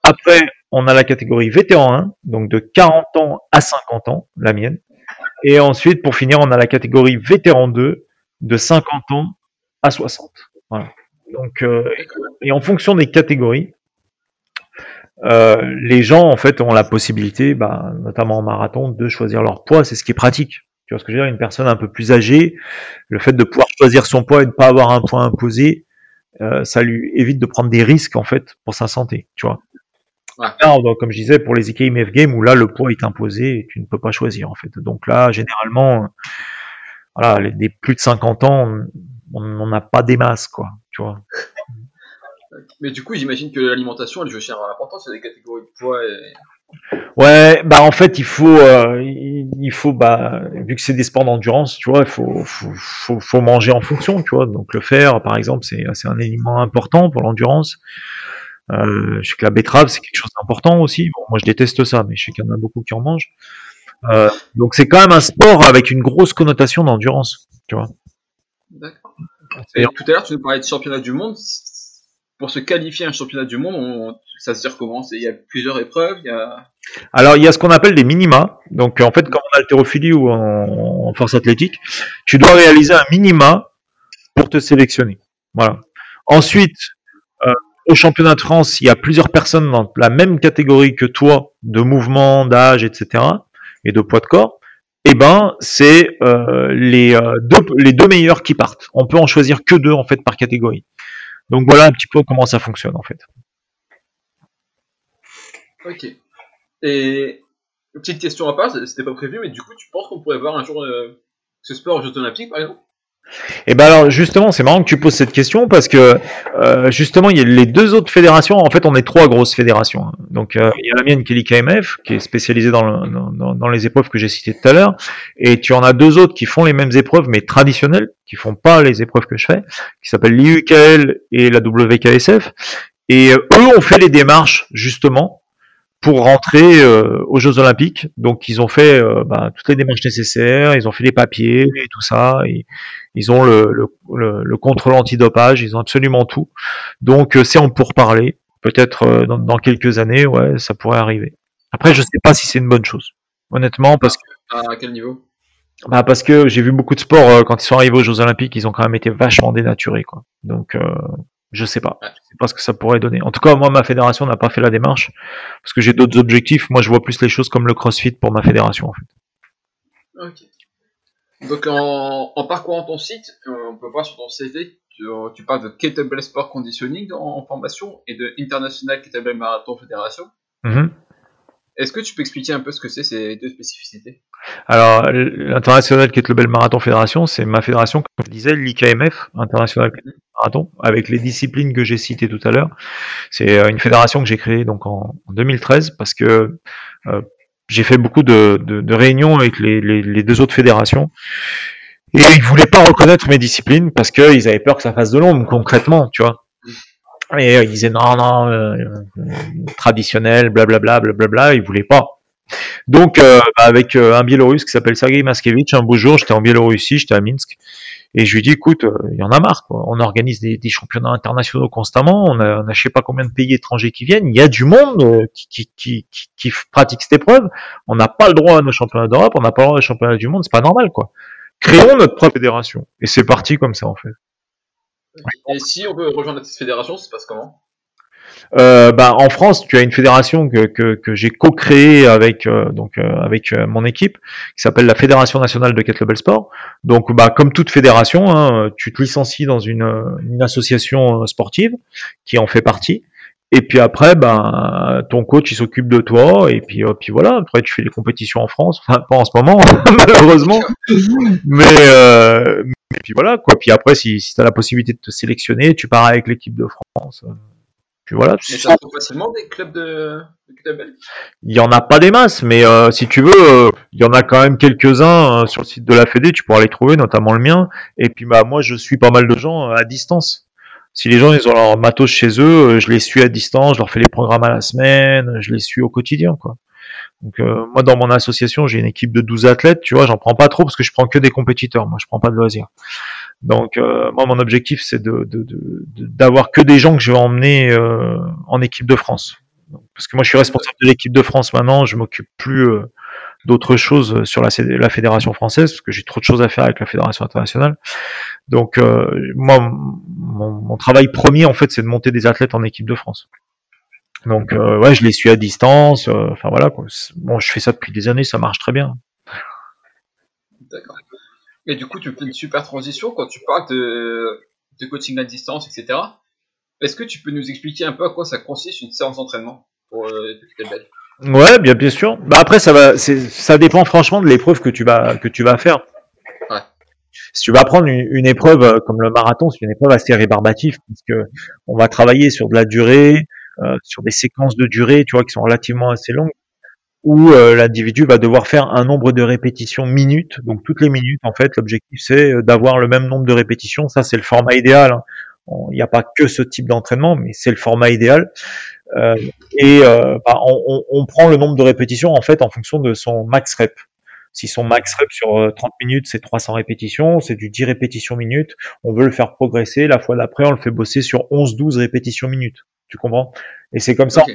Après, on a la catégorie vétéran 1, donc de 40 ans à 50 ans, la mienne. Et ensuite, pour finir, on a la catégorie vétéran 2, de 50 ans à 60. Voilà. Donc, euh, et en fonction des catégories, euh, les gens en fait ont la possibilité, bah, notamment en marathon, de choisir leur poids. C'est ce qui est pratique. Tu vois ce que je veux dire? Une personne un peu plus âgée, le fait de pouvoir choisir son poids et de ne pas avoir un poids imposé, euh, ça lui évite de prendre des risques en fait pour sa santé. Tu vois Donc, comme je disais, pour les IKMF Games où là le poids est imposé et tu ne peux pas choisir en fait. Donc là, généralement, voilà, les, les plus de 50 ans, on on n'a pas des masses quoi. Tu vois Mais du coup, j'imagine que l'alimentation, elle joue cher l'importance, il y a des catégories de poids et... Ouais, bah en fait il faut, euh, il faut bah vu que c'est des sports d'endurance, tu vois, il faut, faut, faut, faut manger en fonction, tu vois. Donc le fer, par exemple, c'est c'est un élément important pour l'endurance. Euh, je sais que la betterave c'est quelque chose d'important aussi. Bon, moi je déteste ça, mais je sais qu'il y en a beaucoup qui en mangent. Euh, donc c'est quand même un sport avec une grosse connotation d'endurance, tu vois. D'accord. Et tout à l'heure, tu nous parlais de championnat du monde. Pour se qualifier à un championnat du monde, on- ça se C'est- Il y a plusieurs épreuves, il y a... Alors, il y a ce qu'on appelle des minima. Donc, en fait, comme en haltérophilie ou en, en force athlétique, tu dois réaliser un minima pour te sélectionner. Voilà. Ensuite, euh, au championnat de France, il y a plusieurs personnes dans la même catégorie que toi, de mouvement, d'âge, etc., et de poids de corps. Eh ben, c'est euh, les, euh, deux, les deux meilleurs qui partent. On peut en choisir que deux, en fait, par catégorie. Donc, voilà un petit peu comment ça fonctionne, en fait. Ok. Et petite question à part, c'était pas prévu, mais du coup, tu penses qu'on pourrait voir un jour euh, ce sport aux Jeux Olympiques, Et ben alors justement, c'est marrant que tu poses cette question parce que euh, justement, il y a les deux autres fédérations. En fait, on est trois grosses fédérations. hein. Donc, euh, il y a la mienne qui est l'IKMF, qui est spécialisée dans, dans, les épreuves que j'ai citées tout à l'heure, et tu en as deux autres qui font les mêmes épreuves mais traditionnelles, qui font pas les épreuves que je fais, qui s'appellent l'IUKL et la WKSF. Et euh, eux ont fait les démarches justement pour rentrer euh, aux Jeux Olympiques. Donc, ils ont fait bah, toutes les démarches nécessaires, ils ont fait les papiers et tout ça. Ils ont le, le, le, le contrôle antidopage, ils ont absolument tout. Donc euh, c'est en pourparler. Peut-être euh, dans, dans quelques années, ouais, ça pourrait arriver. Après, je sais pas si c'est une bonne chose. Honnêtement, parce que À quel niveau? Bah, parce que j'ai vu beaucoup de sports euh, quand ils sont arrivés aux Jeux Olympiques, ils ont quand même été vachement dénaturés, quoi. Donc euh, je sais pas, je sais pas ce que ça pourrait donner. En tout cas, moi, ma fédération n'a pas fait la démarche parce que j'ai d'autres objectifs. Moi, je vois plus les choses comme le CrossFit pour ma fédération. En fait. Donc en, en parcourant ton site, euh, on peut voir sur ton CV tu, euh, tu parles de Kettlebell Sport Conditioning en, formation et de International Kettlebell Marathon Fédération. Mhm. Est-ce que tu peux expliquer un peu ce que c'est ces deux spécificités? Alors, l'international Kettlebell Marathon Fédération, c'est ma fédération, comme je disais, l'IKMF, International Kettlebell Marathon, avec les disciplines que j'ai citées tout à l'heure. C'est euh, une fédération que j'ai créée donc en, en 2013 parce que euh, j'ai fait beaucoup de, de, réunions avec les, les, deux autres fédérations. Et ils voulaient pas reconnaître mes disciplines parce qu'ils avaient peur que ça fasse de l'ombre, concrètement, tu vois. Et euh, ils disaient non, non, euh, traditionnel, blablabla, blablabla, ils voulaient pas. Donc, euh, bah, avec euh, un Biélorusse qui s'appelle Sergei Maskevich, un beau jour, j'étais en Biélorussie, j'étais à Minsk, et je lui dis, écoute, euh, il y en a marre, quoi. on organise des, des, championnats internationaux constamment, on a, on a je sais pas combien de pays étrangers qui viennent, il y a du monde qui, qui, qui, qui, pratique cette épreuve, on n'a pas le droit à nos championnats d'Europe, on n'a pas le droit aux championnats du monde, c'est pas normal, quoi. Créons notre propre fédération. Et c'est parti comme ça, en fait. Et si on veut rejoindre cette fédération, ça se passe comment? Euh, bah, en France, tu as une fédération que, que, que j'ai co-créée avec euh, donc euh, avec euh, mon équipe, qui s'appelle la Fédération nationale de kettlebell sport. Donc, bah, comme toute fédération, hein, tu te licencies dans une, une association sportive qui en fait partie. Et puis après, ben, ton coach il s'occupe de toi, et puis, puis voilà. Après, tu fais des compétitions en France, enfin pas en ce moment, malheureusement, mais, euh, puis voilà quoi. Puis après, si, si tu la possibilité de te sélectionner, tu pars avec l'équipe de France voilà. Mais ça trouve facilement des clubs de, de Il y en a pas des masses, mais euh, si tu veux, euh, il y en a quand même quelques-uns euh, sur le site de la Fédé. Tu pourras les trouver, notamment le mien. Et puis bah moi, je suis pas mal de gens à distance. Si les gens ils ont leur matos chez eux, je les suis à distance, je leur fais les programmes à la semaine, je les suis au quotidien, quoi. Donc moi dans mon association j'ai une équipe de 12 athlètes, tu vois, j'en prends pas trop parce que je prends que des compétiteurs, moi je prends pas de loisirs. Donc euh, moi mon objectif c'est de, d'avoir de, que des gens que je vais emmener euh, en équipe de France. Parce que moi je suis responsable de l'équipe de France maintenant, je m'occupe plus euh, d'autres choses sur la, fédération française parce que j'ai trop de choses à faire avec la fédération internationale. Donc moi mon, mon, travail premier en fait c'est de monter des athlètes en équipe de France. Donc ouais je les suis à distance. Enfin voilà quoi. Bon je fais ça depuis des années, ça marche très bien. D'accord. Et du coup, tu fais une super transition quand tu parles de, de coaching à distance, etc. Est-ce que tu peux nous expliquer un peu à quoi ça consiste une séance d'entraînement pour euh, Ouais, bien bien sûr. Bah après, ça va, ça dépend franchement de l'épreuve que tu vas que tu vas faire. Ouais. Si tu vas prendre une, épreuve euh, comme le marathon, c'est une épreuve assez rébarbative parce que on va travailler sur de la durée, euh, sur des séquences de durée, tu vois, qui sont relativement assez longues où euh, l'individu va devoir faire un nombre de répétitions minutes. Donc toutes les minutes, en fait, l'objectif c'est euh, d'avoir le même nombre de répétitions. Ça, c'est le format idéal. Hein. Il n'y a pas que ce type d'entraînement, mais c'est le format idéal. Euh, et euh, bah, on, on, prend le nombre de répétitions en fait en fonction de son max rep. Si son max rep sur 30 minutes, c'est 300 répétitions, c'est du 10 répétitions minutes, on veut le faire progresser. La fois d'après, on le fait bosser sur 11-12 répétitions minutes. Tu comprends? Et c'est comme ça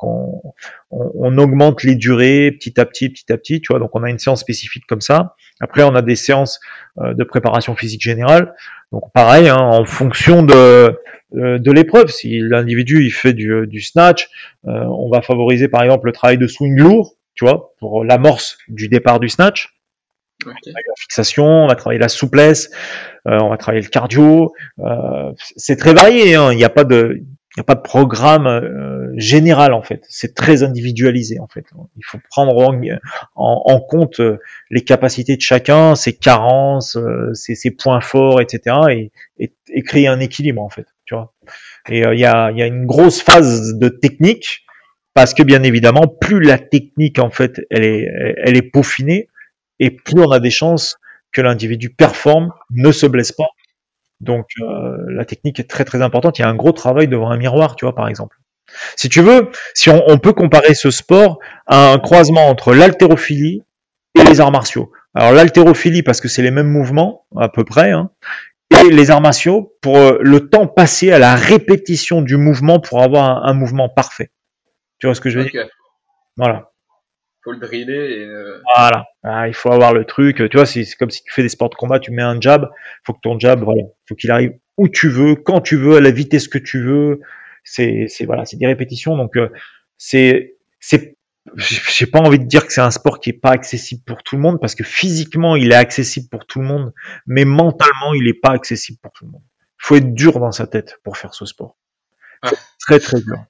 on, on, augmente les durées petit à petit, petit à petit, tu vois. Donc on a une séance spécifique comme ça. Après on a des séances euh, de préparation physique générale. Donc pareil, hein, en fonction de euh, de l'épreuve. Si l'individu il fait du, du snatch, euh, on va favoriser par exemple le travail de swing lourd, tu vois, pour l'amorce du départ du snatch. La fixation, on va travailler la souplesse, on va travailler le cardio. c'est très varié. Hein. Il n'y a pas de, n'y a pas de programme euh, général en fait. C'est très individualisé en fait. Il faut prendre en, compte euh, les capacités de chacun, ses carences, euh, ses, points forts, etc. Et, et, créer un équilibre en fait. Tu vois. Et il y, a, y a une grosse phase de technique parce que bien évidemment, plus la technique en fait, elle est, elle est peaufinée et plus on a des chances que l'individu performe, ne se blesse pas donc euh, la technique est très très importante. Il y a un gros travail devant un miroir, tu vois, par exemple. Si tu veux, si on, on peut comparer ce sport à un croisement entre l'haltérophilie et les arts martiaux. Alors l'haltérophilie parce que c'est les mêmes mouvements à peu près, hein, et les arts martiaux pour euh, le temps passé à la répétition du mouvement pour avoir un, mouvement parfait. Tu vois ce que je veux dire? Voilà faut le driller. Et, euh, Voilà, ah, il faut avoir le truc. Tu vois, c'est comme si tu fais des sports de combat, tu mets un jab, faut que ton jab, voilà, faut qu'il arrive où tu veux, quand tu veux, à la vitesse que tu veux. C'est, c'est voilà, c'est des répétitions. Donc euh, c'est, c'est, j'ai pas envie de dire que c'est un sport qui est pas accessible pour tout le monde parce que physiquement il est accessible pour tout le monde, mais mentalement il est pas accessible pour tout le monde. Il faut être dur dans sa tête pour faire ce sport. Ah. Très très dur.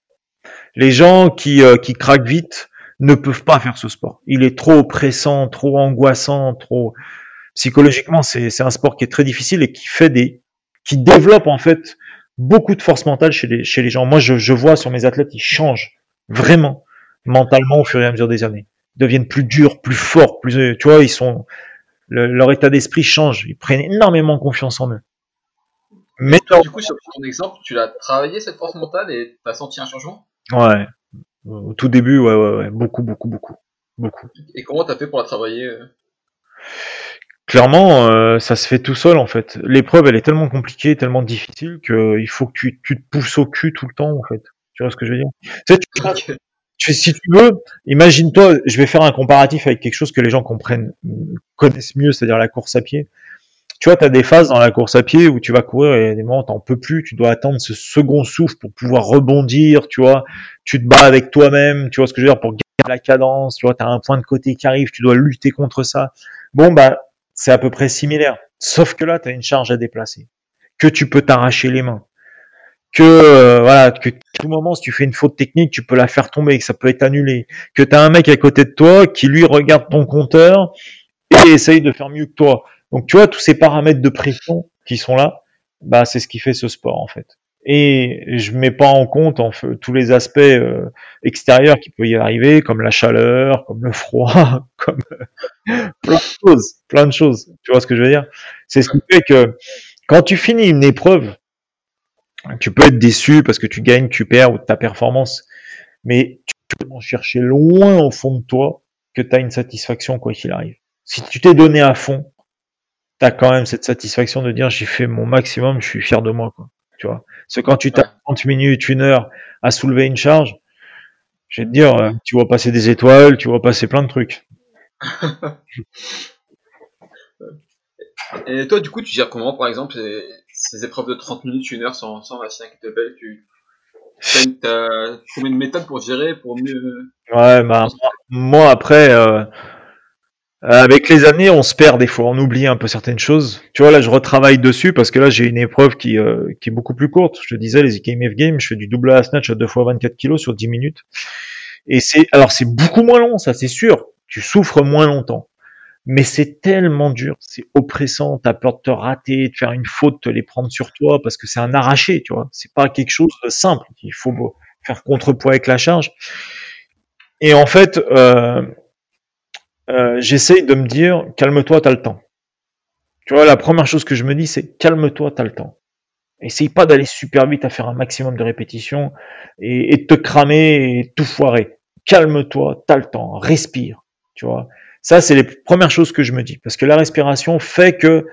Les gens qui, euh, qui craquent vite, ne peuvent pas faire ce sport. Il est trop oppressant, trop angoissant, trop psychologiquement, c'est un sport qui est très difficile et qui fait des, qui développe en fait beaucoup de force mentale chez les, chez les gens. Moi, je, je vois sur mes athlètes, ils changent vraiment mentalement au fur et à mesure des années. Ils deviennent plus durs, plus forts, plus, tu vois, ils sont, le- leur état d'esprit change. Ils prennent énormément confiance en eux. Mais Toi, du coup, sur ton exemple, tu l'as travaillé cette force mentale et t'as senti un changement? Ouais, au tout début, ouais, ouais, ouais, beaucoup, beaucoup, beaucoup, beaucoup. Et comment t'as fait pour la travailler euh? Clairement, euh, ça se fait tout seul en fait. L'épreuve, elle est tellement compliquée, tellement difficile que il faut que tu, tu te pousses au cul tout le temps en fait. Tu vois ce que je veux dire? Tu sais, tu- Ok. tu- si tu veux, imagine-toi, je vais faire un comparatif avec quelque chose que les gens comprennent, connaissent mieux, c'est-à-dire la course à pied. Tu vois, tu as des phases dans la course à pied où tu vas courir et des moments t'en peux plus, tu dois attendre ce second souffle pour pouvoir rebondir, tu vois. Tu te bats avec toi-même, tu vois ce que je veux dire, pour garder la cadence, tu vois, tu as un point de côté qui arrive, tu dois lutter contre ça. Bon, bah, c'est à peu près similaire. Sauf que là, tu as une charge à déplacer, que tu peux t'arracher les mains, que euh, voilà, que tout moment, si tu fais une faute technique, tu peux la faire tomber, que ça peut être annulé, que tu as un mec à côté de toi qui lui regarde ton compteur et essaye de faire mieux que toi. Donc tu vois, tous ces paramètres de pression qui sont là, bah c'est ce qui fait ce sport en fait. Et je mets pas en compte en tous les aspects euh, extérieurs qui peuvent y arriver, comme la chaleur, comme le froid, comme euh, plein de choses, plein de choses. Tu vois ce que je veux dire? C'est ce qui fait que quand tu finis une épreuve, tu peux être déçu parce que tu gagnes, tu perds ou ta performance, mais tu peux en chercher loin au fond de toi que tu as une satisfaction quoi qu'il arrive. Si tu t'es donné à fond, tu as quand même cette satisfaction de dire j'ai fait mon maximum, je suis fier de moi quoi. Tu vois? Parce que quand tu tapes 30 minutes, une heure à soulever une charge, je vais te dire, euh, tu vois passer des étoiles, tu vois passer plein de trucs. Et toi, du coup, tu gères comment, par exemple, ces, ces épreuves de 30 minutes, une heure sans, sans à kettlebell tu, t'as, une- t'as combien de méthodes pour gérer, pour mieux... Ouais, bah, moi, moi, après, euh, avec les années, on se perd des fois, on oublie un peu certaines choses. Tu vois, là, je retravaille dessus parce que là, j'ai une épreuve qui, euh, qui est beaucoup plus courte. Je te disais, les IKMF Games, je fais du double à snatch à 2 fois 24 kilos sur 10 minutes. Et c'est, alors c'est beaucoup moins long, ça, c'est sûr. Tu souffres moins longtemps. Mais c'est tellement dur, c'est oppressant, t'as peur de te rater, de faire une faute, de les prendre sur toi, parce que c'est un arraché, tu vois. C'est pas quelque chose de simple. Il faut faire contrepoids avec la charge. Et en fait, euh, euh, j'essaye de me dire, calme-toi, t'as le temps. Tu vois, la première chose que je me dis, c'est calme-toi, t'as le temps. Essaye pas d'aller super vite à faire un maximum de répétitions et, et te cramer et tout foirer. Calme-toi, t'as le temps, respire. Tu vois, ça c'est les premières choses que je me dis parce que la respiration fait que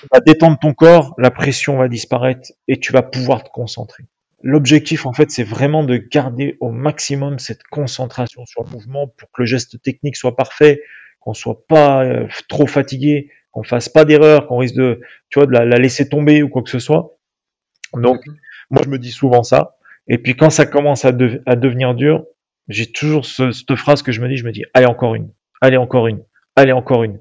tu vas détendre ton corps, la pression va disparaître et tu vas pouvoir te concentrer. L'objectif en fait c'est vraiment de garder au maximum cette concentration sur le mouvement pour que le geste technique soit parfait, qu'on soit pas euh, trop fatigué, qu'on fasse pas d'erreur, qu'on risque de tu vois de la, la laisser tomber ou quoi que ce soit. Donc moi je me dis souvent ça. Et puis quand ça commence à, de- à devenir dur, j'ai toujours ce- cette phrase que je me dis, je me dis, allez encore une, allez encore une, allez encore une.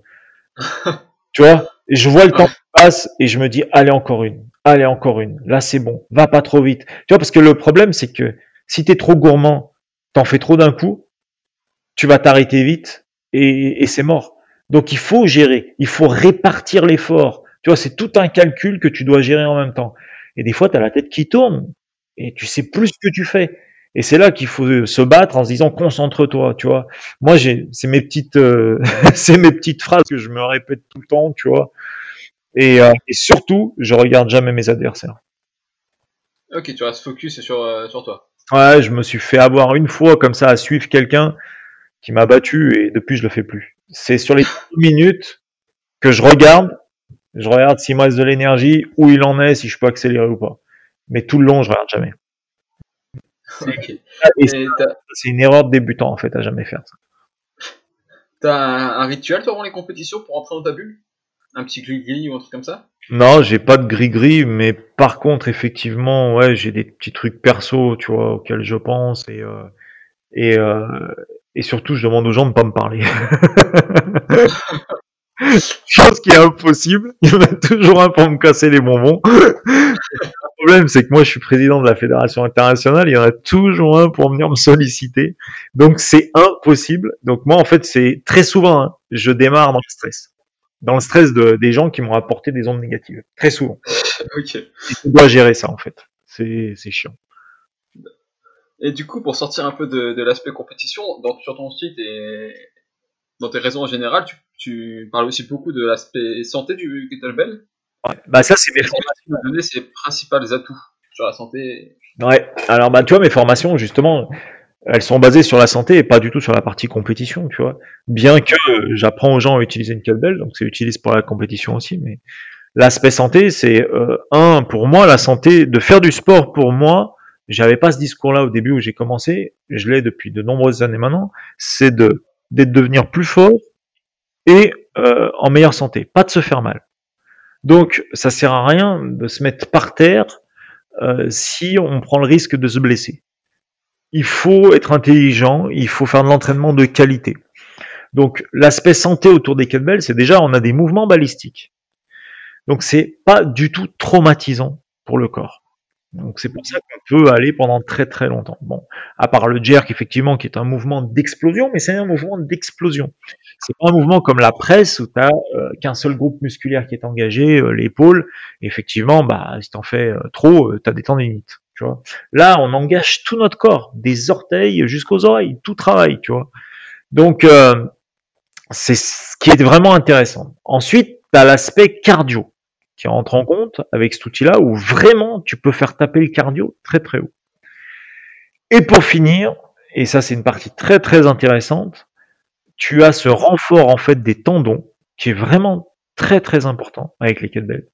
tu vois? Et je vois le temps qui passe et je me dis, allez encore une, allez encore une. Là c'est bon, va pas trop vite. Tu vois parce que le problème c'est que si t'es trop gourmand, t'en fais trop d'un coup, tu vas t'arrêter vite et, c'est mort. Donc il faut gérer, il faut répartir l'effort. Tu vois, c'est tout un calcul que tu dois gérer en même temps. Et des fois, tu as la tête qui tourne et tu sais plus ce que tu fais. Et c'est là qu'il faut se battre en se disant concentre-toi, tu vois. Moi, j'ai, c'est mes petites, euh, c'est mes petites phrases que je me répète tout le temps, tu vois. Et, euh, et surtout, je regarde jamais mes adversaires. Ok, tu restes focus sur, euh, sur toi. Ouais, je me suis fait avoir une fois comme ça à suivre quelqu'un qui m'a battu et depuis je le fais plus. C'est sur les 10 minutes que je regarde, je regarde s'il me reste de l'énergie, où il en est, si je peux accélérer ou pas. Mais tout le long, je regarde jamais. T'as, c'est une erreur de débutant en fait à jamais faire ça. t'as un, un rituel, toi, avant les compétitions pour entrer dans ta bulle? Un petit gris ou un truc comme ça? Non, j'ai pas de gris-gris, mais par contre, effectivement, ouais, j'ai des petits trucs perso, tu vois, auxquels je pense et euh, et euh, et surtout, je demande aux gens de pas me parler. Chose qui est impossible. Il y en a toujours un pour me casser les bonbons. Le problème, c'est que moi, je suis président de la fédération internationale. Il y en a toujours un pour venir me solliciter. Donc, c'est impossible. Donc, moi, en fait, c'est très souvent, hein, je démarre dans le stress. Dans le stress de, des gens qui m'ont apporté des ondes négatives. Très souvent. Ok. Et je dois gérer ça, en fait. C'est, chiant. Et du coup, pour sortir un peu de, de l'aspect compétition, dans, sur ton site et dans tes raisons en général, tu, tu parles aussi beaucoup de l'aspect santé du kettlebell. Ouais. Bah ça c'est mes formations. donner ses principaux atouts sur la santé? Ouais. Alors bah tu vois mes formations justement, elles sont basées sur la santé et pas du tout sur la partie compétition, tu vois. Bien que j'apprends aux gens à utiliser une kettlebell, donc c'est utilisé pour la compétition aussi, mais l'aspect santé, c'est euh, un pour moi la santé de faire du sport pour moi. J'avais pas ce discours-là au début où j'ai commencé, je l'ai depuis de nombreuses années maintenant. C'est de d'être devenir plus fort et euh, en meilleure santé, pas de se faire mal. Donc ça sert à rien de se mettre par terre euh, si on prend le risque de se blesser. Il faut être intelligent, il faut faire de l'entraînement de qualité. Donc l'aspect santé autour des kettlebells, c'est déjà on a des mouvements balistiques. Donc c'est pas du tout traumatisant pour le corps. Donc c'est pour ça qu'on peut aller pendant très très longtemps. Bon, à part le jerk effectivement qui est un mouvement d'explosion, mais c'est un mouvement d'explosion. C'est pas un mouvement comme la presse où t'as euh, qu'un seul groupe musculaire qui est engagé, euh, l'épaule. Effectivement, bah si t'en fais euh, trop, t'as des tendinites. Tu. Là, on engage tout notre corps, des orteils jusqu'aux oreilles, tout travail, tu. Donc c'est ce qui est vraiment intéressant. Ensuite, t'as l'aspect cardio qui entre en compte avec cet outil-là où vraiment tu peux faire taper le cardio très très haut. Et pour finir, et ça c'est une partie très très intéressante, tu as ce renfort en fait des tendons qui est vraiment très très important avec les kettlebells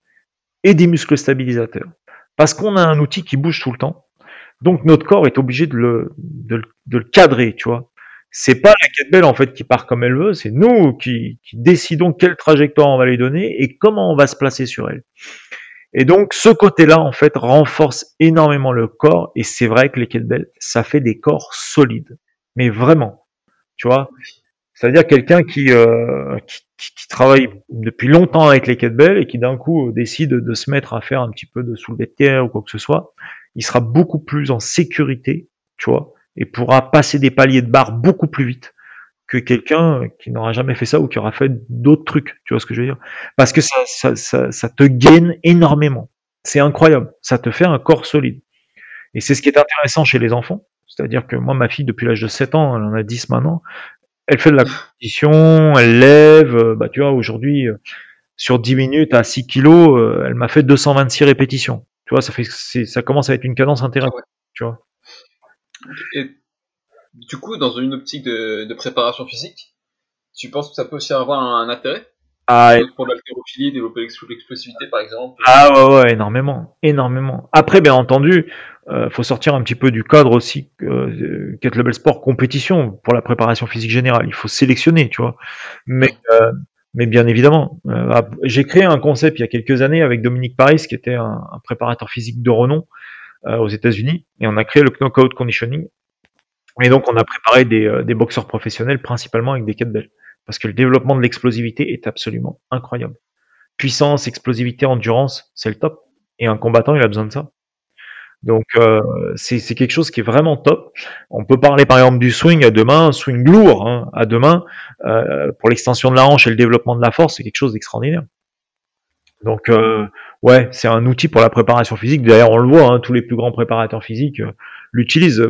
et des muscles stabilisateurs. Parce qu'on a un outil qui bouge tout le temps, donc notre corps est obligé de le, de, le cadrer, tu vois. C'est pas la kettlebell en fait qui part comme elle veut, c'est nous qui, qui, décidons quelle trajectoire on va lui donner et comment on va se placer sur elle. Et donc ce côté-là en fait renforce énormément le corps. Et c'est vrai que les kettlebells ça fait des corps solides, mais vraiment, tu vois? C'est-à-dire quelqu'un qui, euh, qui, qui, travaille depuis longtemps avec les kettlebells et qui d'un coup décide de se mettre à faire un petit peu de soulevé de terre ou quoi que ce soit, il sera beaucoup plus en sécurité, tu vois, et pourra passer des paliers de barre beaucoup plus vite que quelqu'un qui n'aura jamais fait ça ou qui aura fait d'autres trucs. Tu vois ce que je veux dire? Parce que ça, ça, ça, ça te gaine énormément. C'est incroyable. Ça te fait un corps solide. Et c'est ce qui est intéressant chez les enfants. C'est-à-dire que moi, ma fille, depuis l'âge de 7 ans, elle en a 10 maintenant, elle fait de la compétition, elle lève, euh, bah tu vois, aujourd'hui, euh, sur 10 minutes à 6 kilos, euh, elle m'a fait 226 répétitions. Tu vois, ça fait, ça commence à être une cadence intéressante. Tu vois. Et du coup, dans une optique de, préparation physique, tu penses que ça peut aussi avoir un, intérêt? Ah, pour l'haltérophilie, développer l'explosivité par exemple? Ah ouais, ouais, énormément, énormément. Après, bien entendu, euh, faut sortir un petit peu du cadre aussi euh, Kettlebell Sport compétition pour la préparation physique générale. Il faut sélectionner, tu vois. Mais euh, mais bien évidemment, euh, j'ai créé un concept il y a quelques années avec Dominique Paris, qui était un, préparateur physique de renom, euh, aux États-Unis et on a créé le knockout conditioning. Et donc on a préparé des, des boxeurs professionnels principalement avec des kettlebells parce que le développement de l'explosivité est absolument incroyable. Puissance, explosivité, endurance, c'est le top. Et un combattant, il a besoin de ça. Donc euh, c'est quelque chose qui est vraiment top. On peut parler par exemple du swing à deux mains, swing lourd hein, à deux mains euh, pour l'extension de la hanche et le développement de la force, c'est quelque chose d'extraordinaire. Donc euh, ouais, c'est un outil pour la préparation physique. D'ailleurs, on le voit, hein, tous les plus grands préparateurs physiques euh, l'utilisent.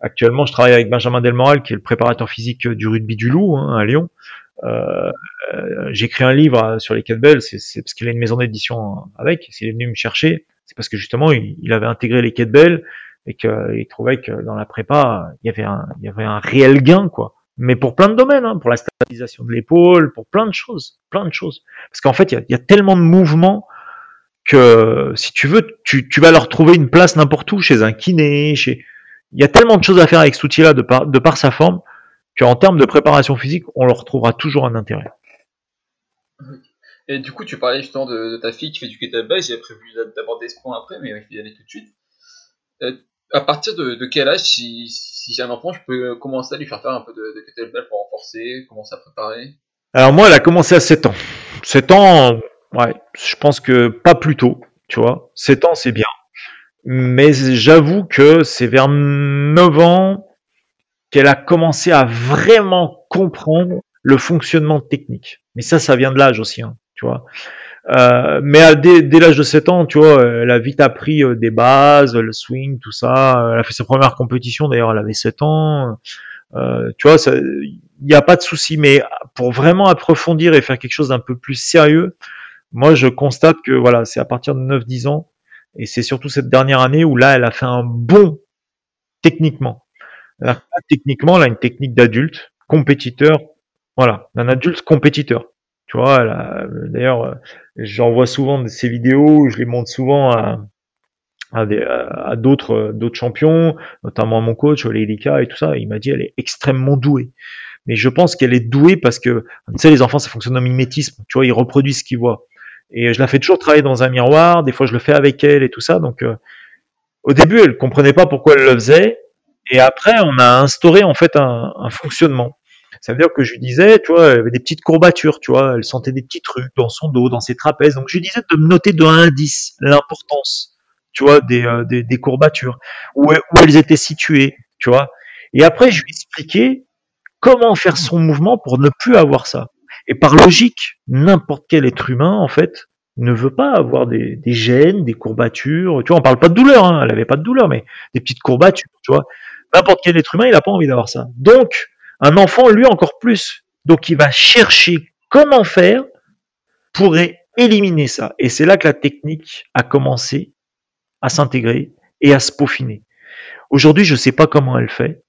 Actuellement, je travaille avec Benjamin Delmoral, qui est le préparateur physique du rugby du Loup hein, à Lyon. J'ai écrit un livre sur les kettlebells, c'est parce qu'il a une maison d'édition avec. S'il est venu me chercher, c'est parce que justement, il, avait intégré les kettlebells et qu'il trouvait que dans la prépa, il y avait un, réel gain, quoi mais pour plein de domaines, hein, pour la stabilisation de l'épaule, pour plein de choses, plein de choses. Parce qu'en fait, il y a, tellement de mouvements que si tu veux, tu, vas leur trouver une place n'importe où, chez un kiné, chez... Il y a tellement de choses à faire avec cet outil-là de par, de par sa forme, qu'en termes de préparation physique, on leur trouvera toujours un intérêt. Et du coup, tu parlais justement de, ta fille qui fait du kettlebell, j'ai prévu d'aborder ce point après, mais il faut y aller tout de suite. Euh, à partir de, quel âge, si, si j'ai un enfant, je peux commencer à lui faire faire un peu de, de kettlebell pour renforcer, commencer à préparer? Alors moi, elle a commencé à 7 ans. 7 ans, ouais, je pense que pas plus tôt, tu vois. 7 ans, c'est bien. Mais j'avoue que c'est vers 9 ans qu'elle a commencé à vraiment comprendre le fonctionnement technique. Mais ça, ça vient de l'âge aussi, hein, tu vois. Euh, mais à, dès, dès l'âge de 7 ans, tu vois, elle a vite appris euh, des bases, le swing, tout ça. Elle a fait sa première compétition, d'ailleurs, elle avait 7 ans. Euh, tu vois, il n'y a pas de souci. Mais pour vraiment approfondir et faire quelque chose d'un peu plus sérieux, moi, je constate que voilà, c'est à partir de 9-10 ans, et c'est surtout cette dernière année où là, elle a fait un bon techniquement. Techniquement, elle a une technique d'adulte, compétiteur, voilà, un adulte compétiteur. Tu vois, d'ailleurs, euh, j'en vois souvent ces vidéos, je les montre souvent à, à, d'autres d'autres champions, notamment mon coach Olélika et tout ça. Il m'a dit elle est extrêmement douée. Mais je pense qu'elle est douée parce que tu sais les enfants ça fonctionne en mimétisme. Tu vois ils reproduisent ce qu'ils voient. Et je la fais toujours travailler dans un miroir. Des fois je le fais avec elle et tout ça. Donc euh, au début elle comprenait pas pourquoi elle le faisait. Et après on a instauré en fait un fonctionnement. Ça veut dire que je lui disais, tu vois, elle avait des petites courbatures, tu vois, elle sentait des petits trucs dans son dos, dans ses trapèzes. Donc je lui disais de me noter de 1 à 10 l'importance, tu vois, des, euh, des, des, courbatures, où, où elles étaient situées, tu vois. Et après, je lui expliquais comment faire son mouvement pour ne plus avoir ça. Et par logique, n'importe quel être humain, en fait, ne veut pas avoir des, des gènes, des courbatures. Tu vois, on parle pas de douleur, hein, elle avait pas de douleur, mais des petites courbatures, tu vois. N'importe quel être humain, il a pas envie d'avoir ça. Donc, un enfant, lui, encore plus. Donc, il va chercher comment faire pour éliminer ça. Et c'est là que la technique a commencé à s'intégrer et à se peaufiner. Aujourd'hui, je ne sais pas comment elle fait,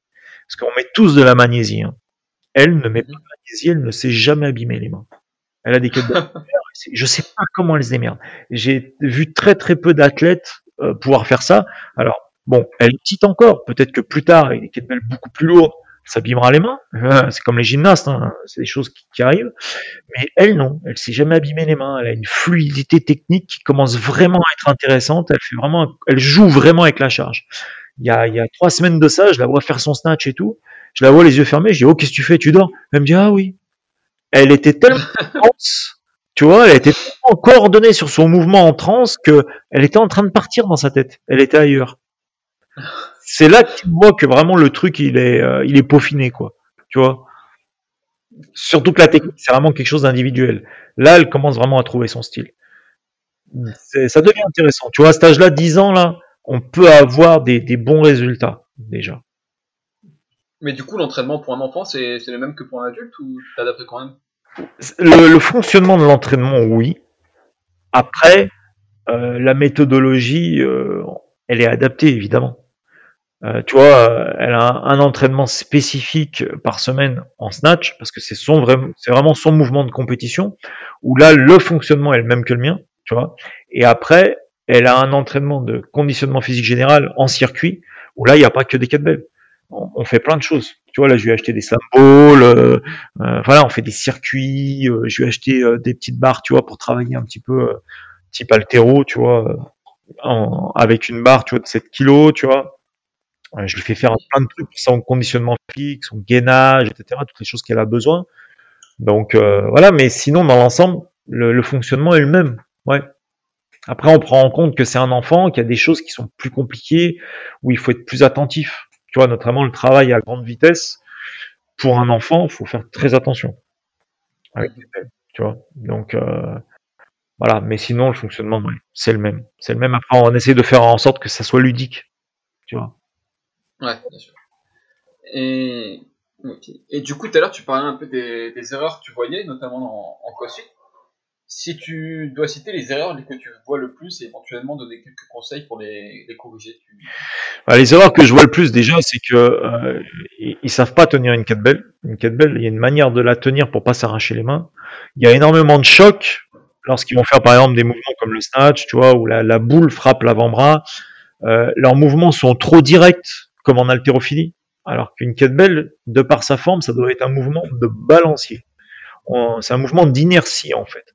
parce qu'on met tous de la magnésie. Hein. Elle ne met pas de magnésie, elle ne sait jamais abîmer les mains. Elle a des quêtes Je sais pas comment elle se démerde. J'ai vu très très peu d'athlètes euh, pouvoir faire ça. Alors, bon, elle est petite encore. Peut-être que plus tard, avec des kettlebells beaucoup plus lourdes, s'abîmera les mains. Euh, c'est comme les gymnastes, hein. c'est des choses qui, arrivent. Mais elle, non, elle s'est jamais abîmé les mains. Elle a une fluidité technique qui commence vraiment à être intéressante. Elle fait vraiment, elle joue vraiment avec la charge. Il y a, il y a trois semaines de ça, je la vois faire son snatch et tout. Je la vois les yeux fermés. Je dis, oh, qu'est-ce que tu fais? Tu dors? Elle me dit, ah oui. Elle était tellement transe, tu vois, elle était tellement coordonnée sur son mouvement en transe que elle était en train de partir dans sa tête. Elle était ailleurs c'est là que tu vois que vraiment le truc il est euh, il est peaufiné quoi. Tu vois? Surtout que la technique c'est vraiment quelque chose d'individuel. Là, elle commence vraiment à trouver son style. Ça devient intéressant. Tu vois, à cet âge-là, 10 ans là, on peut avoir des, bons résultats déjà. Mais du coup, l'entraînement pour un enfant, c'est le même que pour un adulte ou t'adaptes quand même? Le, fonctionnement de l'entraînement, oui. Après, euh, la méthodologie, euh, elle est adaptée évidemment. Euh, tu vois, euh, elle a un, entraînement spécifique par semaine en snatch parce que c'est son vrai, c'est vraiment son mouvement de compétition où là le fonctionnement est le même que le mien, tu vois. Et après, elle a un entraînement de conditionnement physique général en circuit où là il n'y a pas que des kettlebells. On, on, fait plein de choses. Tu vois, là je lui ai acheté des slam euh, voilà, on fait des circuits. je lui ai acheté des petites barres, tu vois, pour travailler un petit peu type altéro, tu vois, avec une barre, tu vois, de 7 kilos, tu vois je lui fais faire plein de trucs pour son conditionnement fixe, son gainage, etc. Toutes les choses qu'elle a besoin. Donc euh, voilà, mais sinon dans l'ensemble, le, fonctionnement est le même. Ouais. Après, on prend en compte que c'est un enfant, qu'il y a des choses qui sont plus compliquées, où il faut être plus attentif. Tu vois, notamment le travail à grande vitesse. Pour un enfant, il faut faire très attention. tu vois. Donc euh, voilà, mais sinon le fonctionnement, c'est le même. C'est le même. Après, on essaie de faire en sorte que ça soit ludique. Tu vois. Ouais, bien sûr. Et, et du coup, tout à l'heure, tu parlais un peu des, erreurs que tu voyais, notamment en, en. Si tu dois citer les erreurs que tu vois le plus et éventuellement donner quelques conseils pour les, corriger. Bah, les erreurs que je vois le plus déjà, c'est que euh, ils, savent pas tenir une kettlebell. Une kettlebell, il y a une manière de la tenir pour pas s'arracher les mains. Il y a énormément de chocs lorsqu'ils vont faire par exemple des mouvements comme le snatch, tu vois, où la, boule frappe l'avant-bras. Euh, leurs mouvements sont trop directs comme en haltérophilie. Alors qu'une kettlebell, de par sa forme, ça doit être un mouvement de balancier. C'est un mouvement d'inertie en fait.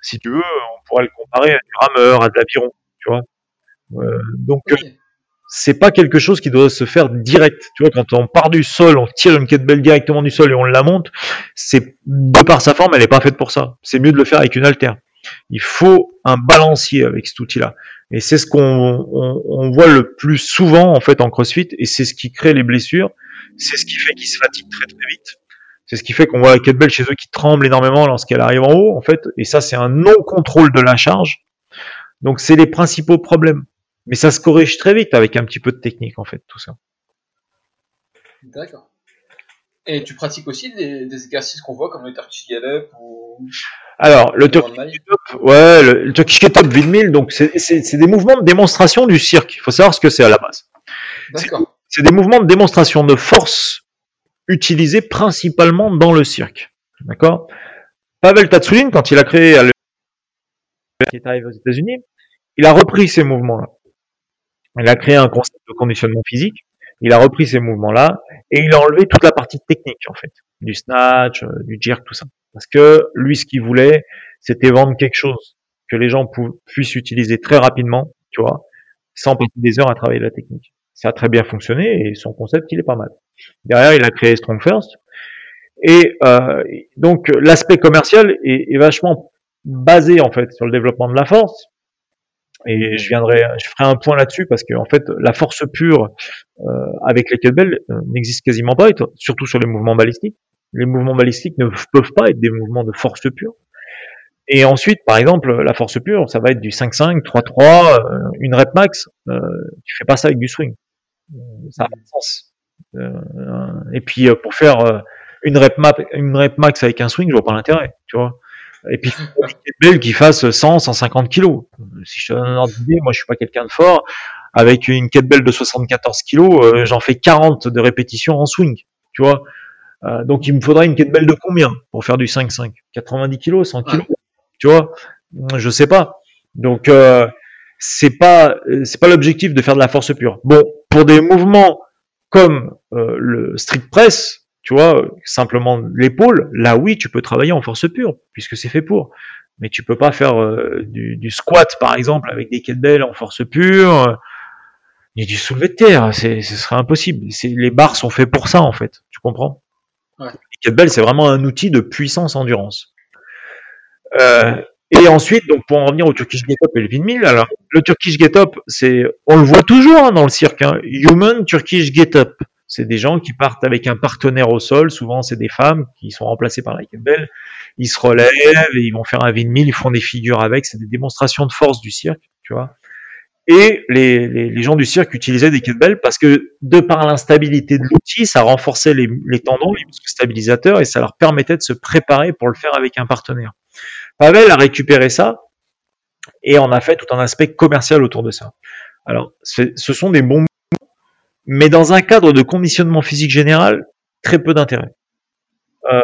Si tu veux, on pourrait le comparer à du rameur, à de l'aviron, tu vois. Euh, donc c'est pas quelque chose qui doit se faire direct. Tu vois, quand on part du sol, on tire une kettlebell directement du sol et on la monte, c'est de par sa forme, elle n'est pas faite pour ça. C'est mieux de le faire avec une haltère. Il faut un balancier avec cet outil-là. Et c'est ce qu'on voit le plus souvent en fait en CrossFit, et c'est ce qui crée les blessures. C'est ce qui fait qu'ils se fatiguent très très vite. C'est ce qui fait qu'on voit la kettlebell chez eux qui tremble énormément lorsqu'elle arrive en haut, en fait. Et ça, c'est un non-contrôle de la charge. Donc, c'est les principaux problèmes. Mais ça se corrige très vite avec un petit peu de technique, en fait, tout ça. D'accord. Et tu pratiques aussi des, des exercices qu'on voit comme le Turkish Up ou... Alors, le Turkish Up, ouais, le, le Turkish Up 2000, donc c'est des mouvements de démonstration du cirque. Il faut savoir ce que c'est à la base. D'accord. C'est des mouvements de démonstration de force utilisés principalement dans le cirque. D'accord? Pavel Tatsulin, quand il a créé le qui est arrivé aux États-Unis, il a repris ces mouvements-là. Il a créé un concept de conditionnement physique il a repris ces mouvements-là et il a enlevé toute la partie technique en fait, du snatch, euh, du jerk, tout ça. Parce que lui, ce qu'il voulait, c'était vendre quelque chose que les gens puissent utiliser très rapidement, tu vois, sans passer des heures à travailler la technique. Ça a très bien fonctionné et son concept, il est pas mal. Derrière, il a créé Strong First. Et euh, donc, l'aspect commercial est, est vachement basé en fait sur le développement de la force, et je viendrai, je ferai un point là-dessus parce que en fait, la force pure euh, avec les kettlebells euh, n'existe quasiment pas, surtout sur les mouvements balistiques. Les mouvements balistiques ne peuvent pas être des mouvements de force pure. Et ensuite, par exemple, la force pure, ça va être du 5-5, 3-3, euh, une rep max. Euh, tu fais pas ça avec du swing. Ça n'a pas de sens. Euh, et puis pour faire une rep, une rep max avec un swing, je vois pas l'intérêt, tu vois. Et puis, belle qui fasse 100, 150 kilos. Si je te donne un ordre d'idée, moi, je suis pas quelqu'un de fort. Avec une kettlebell de 74 kilos, euh, j'en fais 40 de répétitions en swing. Tu vois. Euh, donc, il me faudrait une kettlebell de combien pour faire du 5-5 90 kilos, 100 kilos. Tu vois? Je sais pas. Donc, euh, c'est pas, c'est pas l'objectif de faire de la force pure. Bon, pour des mouvements comme euh, le street press, tu vois, simplement l'épaule, là oui, tu peux travailler en force pure, puisque c'est fait pour. Mais tu peux pas faire euh, du, squat, par exemple, avec des kettlebells en force pure, euh, ni du soulevé de terre, c'est, ce serait impossible. les barres sont faits pour ça, en fait, tu comprends? Ouais. Les kettlebells, c'est vraiment un outil de puissance endurance. Euh, et ensuite, donc pour en revenir au Turkish Get Up et le 1000, alors le Turkish Get Up, c'est, on le voit toujours hein, dans le cirque, hein, Human Turkish Get Up. C'est des gens qui partent avec un partenaire au sol. Souvent, c'est des femmes qui sont remplacées par la kettlebell. Ils se relèvent et ils vont faire un vide ils font des figures avec. C'est des démonstrations de force du cirque, tu vois. Et les, les, les, gens du cirque utilisaient des kettlebells parce que de par l'instabilité de l'outil, ça renforçait les, les, tendons, les muscles stabilisateurs et ça leur permettait de se préparer pour le faire avec un partenaire. Pavel a récupéré ça et on a fait tout un aspect commercial autour de ça. Alors, ce sont des bons mais dans un cadre de conditionnement physique général, très peu d'intérêt. Euh,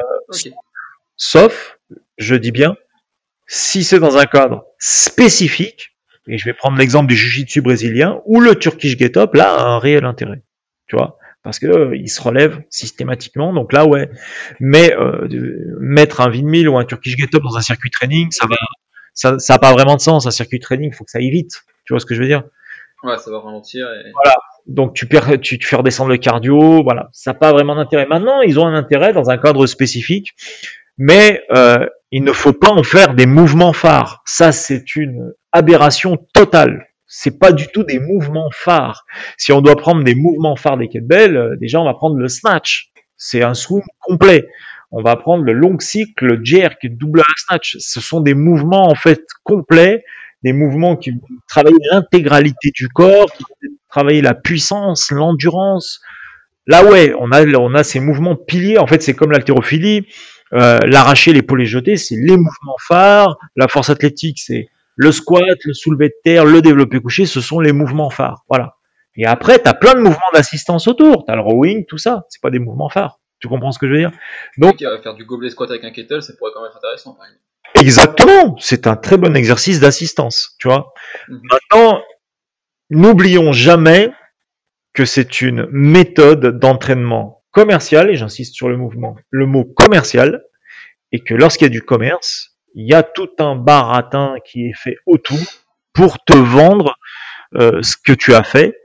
Sauf, je dis bien, si c'est dans un cadre spécifique, et je vais prendre l'exemple du jiu-jitsu brésilien, ou le Turkish Get-Up, là, a un réel intérêt. Tu vois parce que euh, il se relève systématiquement, donc là ouais. Mais euh, mettre un vide ou un Turkish Get-Up dans un circuit training, ça va, ça, ça a pas vraiment de sens. Un circuit training, il faut que ça aille vite. Tu vois ce que je veux dire? Ouais, ça va ralentir. Et... Voilà donc tu, perds, tu, tu fais redescendre le cardio, voilà, ça n'a pas vraiment d'intérêt. Maintenant, ils ont un intérêt dans un cadre spécifique, mais euh, il ne faut pas en faire des mouvements phares. Ça, c'est une aberration totale. C'est pas du tout des mouvements phares. Si on doit prendre des mouvements phares des kettlebells, euh, déjà on va prendre le snatch. C'est un swing complet. On va prendre le long cycle, le jerk, double snatch. Ce sont des mouvements en fait complets, des mouvements qui travaillent l'intégralité du corps, travailler la puissance, l'endurance. Là, ouais, on a, on a ces mouvements piliers. En fait, c'est comme l'haltérophilie. Euh, l'arracher, l'épaule et jeter, c'est les mouvements phares. La force athlétique, c'est le squat, le soulevé de terre, le développé couché. Ce sont les mouvements phares. Voilà. Et après, tu as plein de mouvements d'assistance autour. Tu as le rowing, tout ça. C'est pas des mouvements phares. Tu comprends ce que je veux dire? Donc, faire du gobelet squat avec un kettle, ça pourrait quand même être intéressant, par exemple. Exactement. C'est un très bon exercice d'assistance, tu vois. Mhm. Maintenant, N'oublions jamais que c'est une méthode d'entraînement commercial, et j'insiste sur le mouvement, le mot commercial, et que lorsqu'il y a du commerce, il y a tout un baratin qui est fait autour pour te vendre euh, ce que tu as fait.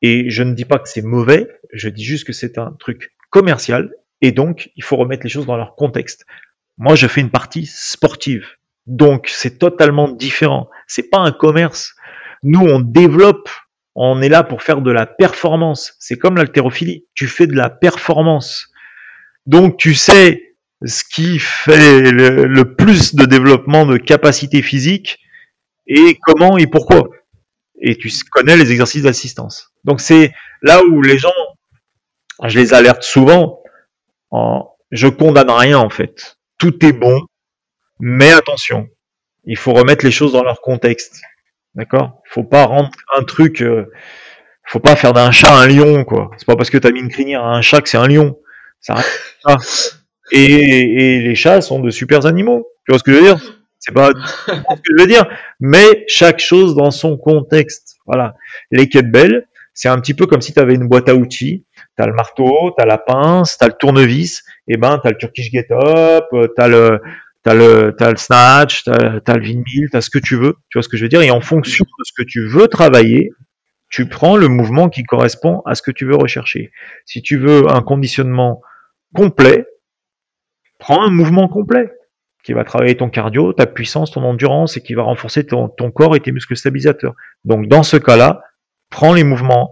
Et je ne dis pas que c'est mauvais, je dis juste que c'est un truc commercial, et donc il faut remettre les choses dans leur contexte. Moi, je fais une partie sportive, donc c'est totalement différent. C'est pas un commerce. Nous, on développe, on est là pour faire de la performance. C'est comme l'haltérophilie. Tu fais de la performance. Donc tu sais ce qui fait le, plus de développement de capacité physique et comment et pourquoi. Et tu connais les exercices d'assistance. Donc c'est là où les gens, je les alerte souvent, en, je condamne rien en fait. Tout est bon, mais attention, il faut remettre les choses dans leur contexte. D'accord Faut pas rendre un truc, euh, faut pas faire d'un chat un lion, quoi. C'est pas parce que t'as mis une crinière à un chat que c'est un lion. Ça. Et, et les chats sont de super animaux. Tu vois ce que je veux dire? C'est pas ce que je veux dire, mais chaque chose dans son contexte. Voilà. Les kettlebells, c'est un petit peu comme si tu avais une boîte à outils. T'as le marteau, t'as la pince, t'as le tournevis, et ben t'as le Turkish Get Up, t'as le t'as le t'as le snatch, t'as as le windmill, t'as ce que tu veux. Tu vois ce que je veux dire? Et en fonction de ce que tu veux travailler, tu prends le mouvement qui correspond à ce que tu veux rechercher. Si tu veux un conditionnement complet, prends un mouvement complet qui va travailler ton cardio, ta puissance, ton endurance et qui va renforcer ton, ton corps et tes muscles stabilisateurs. Donc dans ce cas-là, prends les mouvements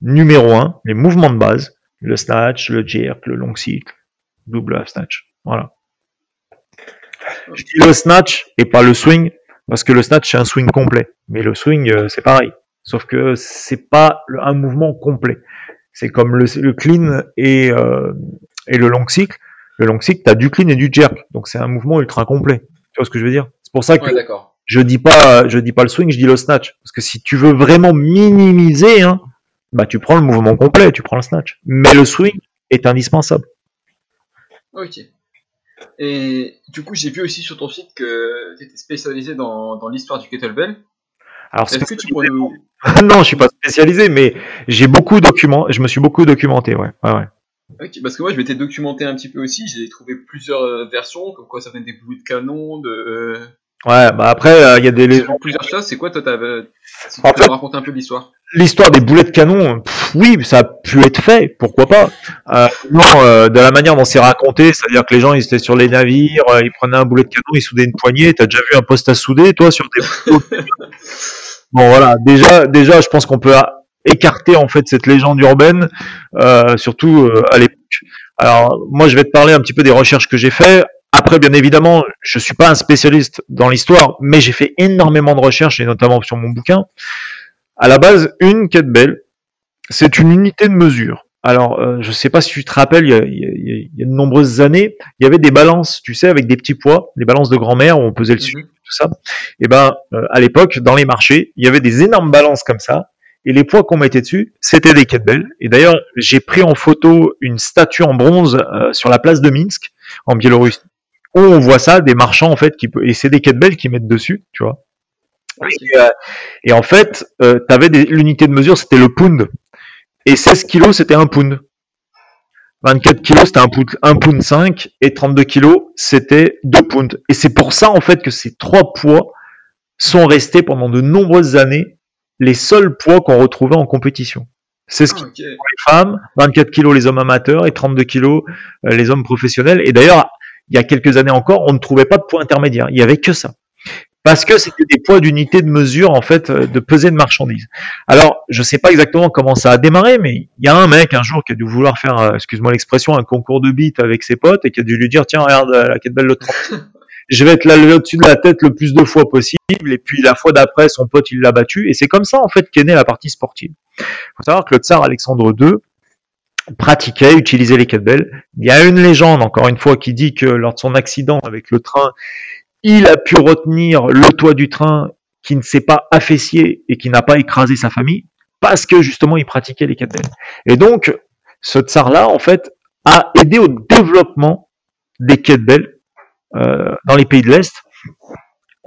numéro un, les mouvements de base, le snatch, le jerk, le long cycle, double snatch. Voilà. Je dis le snatch et pas le swing parce que le snatch c'est un swing complet, mais le swing euh, c'est pareil. Sauf que c'est pas un mouvement complet. C'est comme le, le clean et, euh, et le long cycle. Le long cycle, tu as du clean et du jerk. Donc c'est un mouvement ultra complet. Tu vois ce que je veux dire? C'est pour ça que Ouais, je dis pas je dis pas le swing, je dis le snatch. Parce que si tu veux vraiment minimiser, hein, bah tu prends le mouvement complet, tu prends le snatch. Mais le swing est indispensable. Ok. Et du coup, j'ai vu aussi sur ton site que tu étais spécialisé dans, dans l'histoire du kettlebell. Alors Est-ce que tu pourrais nous... non, je suis pas spécialisé, mais j'ai beaucoup document, je me suis beaucoup documenté, ouais. ouais, ouais. Parce que moi, je m'étais documenté un petit peu aussi. J'ai trouvé plusieurs euh, versions, comme quoi ça venait des boules de canon, de... euh, Ouais, bah après, euh, il y a des plusieurs choses. C'est quoi, toi. Si En tu fait- raconter un peu l'histoire. L'histoire des boulets de canon, pff, oui, ça a pu être fait, pourquoi pas. Euh, non, euh, de la manière dont c'est raconté, c'est-à-dire que les gens ils étaient sur les navires, euh, ils prenaient un boulet de canon, ils soudaient une poignée. T'as déjà vu un poste à souder, toi, sur des Bon voilà, déjà, déjà, je pense qu'on peut écarter en fait cette légende urbaine, euh, surtout euh, à l'époque. Alors moi, je vais te parler un petit peu des recherches que j'ai fait. Après, bien évidemment, je suis pas un spécialiste dans l'histoire, mais j'ai fait énormément de recherches et notamment sur mon bouquin. À la base, une kettlebell, c'est une unité de mesure. Alors, euh, je sais pas si tu te rappelles, il y a, il y a- il y a de nombreuses années, il y avait des balances, tu sais, avec des petits poids, des balances de grand-mère où on pesait le sucre Mhm. tout ça. Et ben, euh, à l'époque, dans les marchés, il y avait des énormes balances comme ça, et les poids qu'on mettait dessus, c'était des kettlebells. Et d'ailleurs, j'ai pris en photo une statue en bronze euh, sur la place de Minsk, en Biélorussie, où on voit ça, des marchands en fait, qui et c'est des kettlebells qui mettent dessus, tu vois. Et, euh, et en fait, euh, t'avais des l'unité de mesure, c'était le pound, et 16 kilos, c'était un pound. 24 kilos, c'était un pound, un pound 5, et 32 kilos, c'était 2 pounds. Et c'est pour ça, en fait, que ces trois poids sont restés pendant de nombreuses années les seuls poids qu'on retrouvait en compétition. C'est ce Ah, qui ok. les femmes, 24 kilos les hommes amateurs et 32 kilos euh, les hommes professionnels. Et d'ailleurs, il y a quelques années encore, on ne trouvait pas de poids intermédiaire. Il y avait que ça. Parce que c'était des poids d'unité de mesure, en fait, euh, de pesée de marchandises. Alors, je sais pas exactement comment ça a démarré, mais il y a un mec un jour qui a dû vouloir faire, euh, excuse-moi l'expression, un concours de beat avec ses potes et qui a dû lui dire, tiens, regarde euh, la kettlebell de 30 je vais te la lever au-dessus de la tête le plus de fois possible, et puis la fois d'après, son pote, il l'a battu, et c'est comme ça, en fait, qu'est née la partie sportive. Il faut savoir que le tsar Alexandre II pratiquait, utilisait les kettlebells. Il y a une légende, encore une fois, qui dit que lors de son accident avec le train, il a pu retenir le toit du train qui ne s'est pas affaissé et qui n'a pas écrasé sa famille, parce que justement, il pratiquait les kettlebells. Et donc, ce tsar-là, en fait, a aidé au développement des kettlebells euh, dans les pays de l'Est.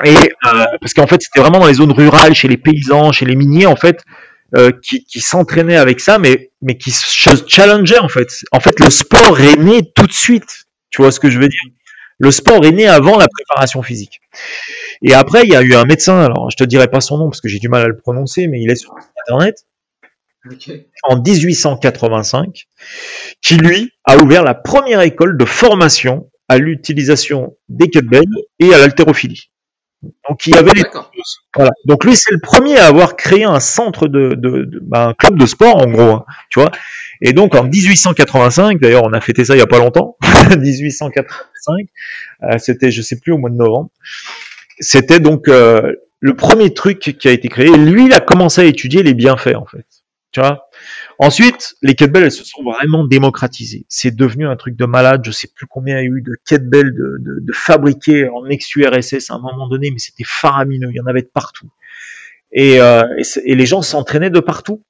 Et euh, parce qu'en fait, c'était vraiment dans les zones rurales, chez les paysans, chez les miniers, en fait, euh, qui, qui s'entraînaient avec ça, mais mais qui se challengeaient en fait. En fait, le sport est né tout de suite. Tu vois ce que je veux dire? Le sport est né avant la préparation physique. Et après, il y a eu un médecin. Alors, je te dirai pas son nom parce que j'ai du mal à le prononcer, mais il est sur internet en 1885, qui lui a ouvert la première école de formation à l'utilisation des kettlebells et à l'haltérophilie. Donc il y avait les D'accord. voilà. Donc lui c'est le premier à avoir créé un centre de, de, de- bah, un club de sport en gros, hein, tu vois. Et donc en 1885, d'ailleurs on a fêté ça il y a pas longtemps, 1885, euh, c'était je sais plus au mois de novembre, c'était donc euh, le premier truc qui a été créé. Lui, il a commencé à étudier les bienfaits en fait. Tu vois? Ensuite, les kettlebells, elles se sont vraiment démocratisées. C'est devenu un truc de malade. Je sais plus combien il y a eu de kettlebells de, de, de fabriqués en ex-URSS à un moment donné, mais c'était faramineux. Il y en avait de partout. Et, euh, et, et les gens s'entraînaient de partout.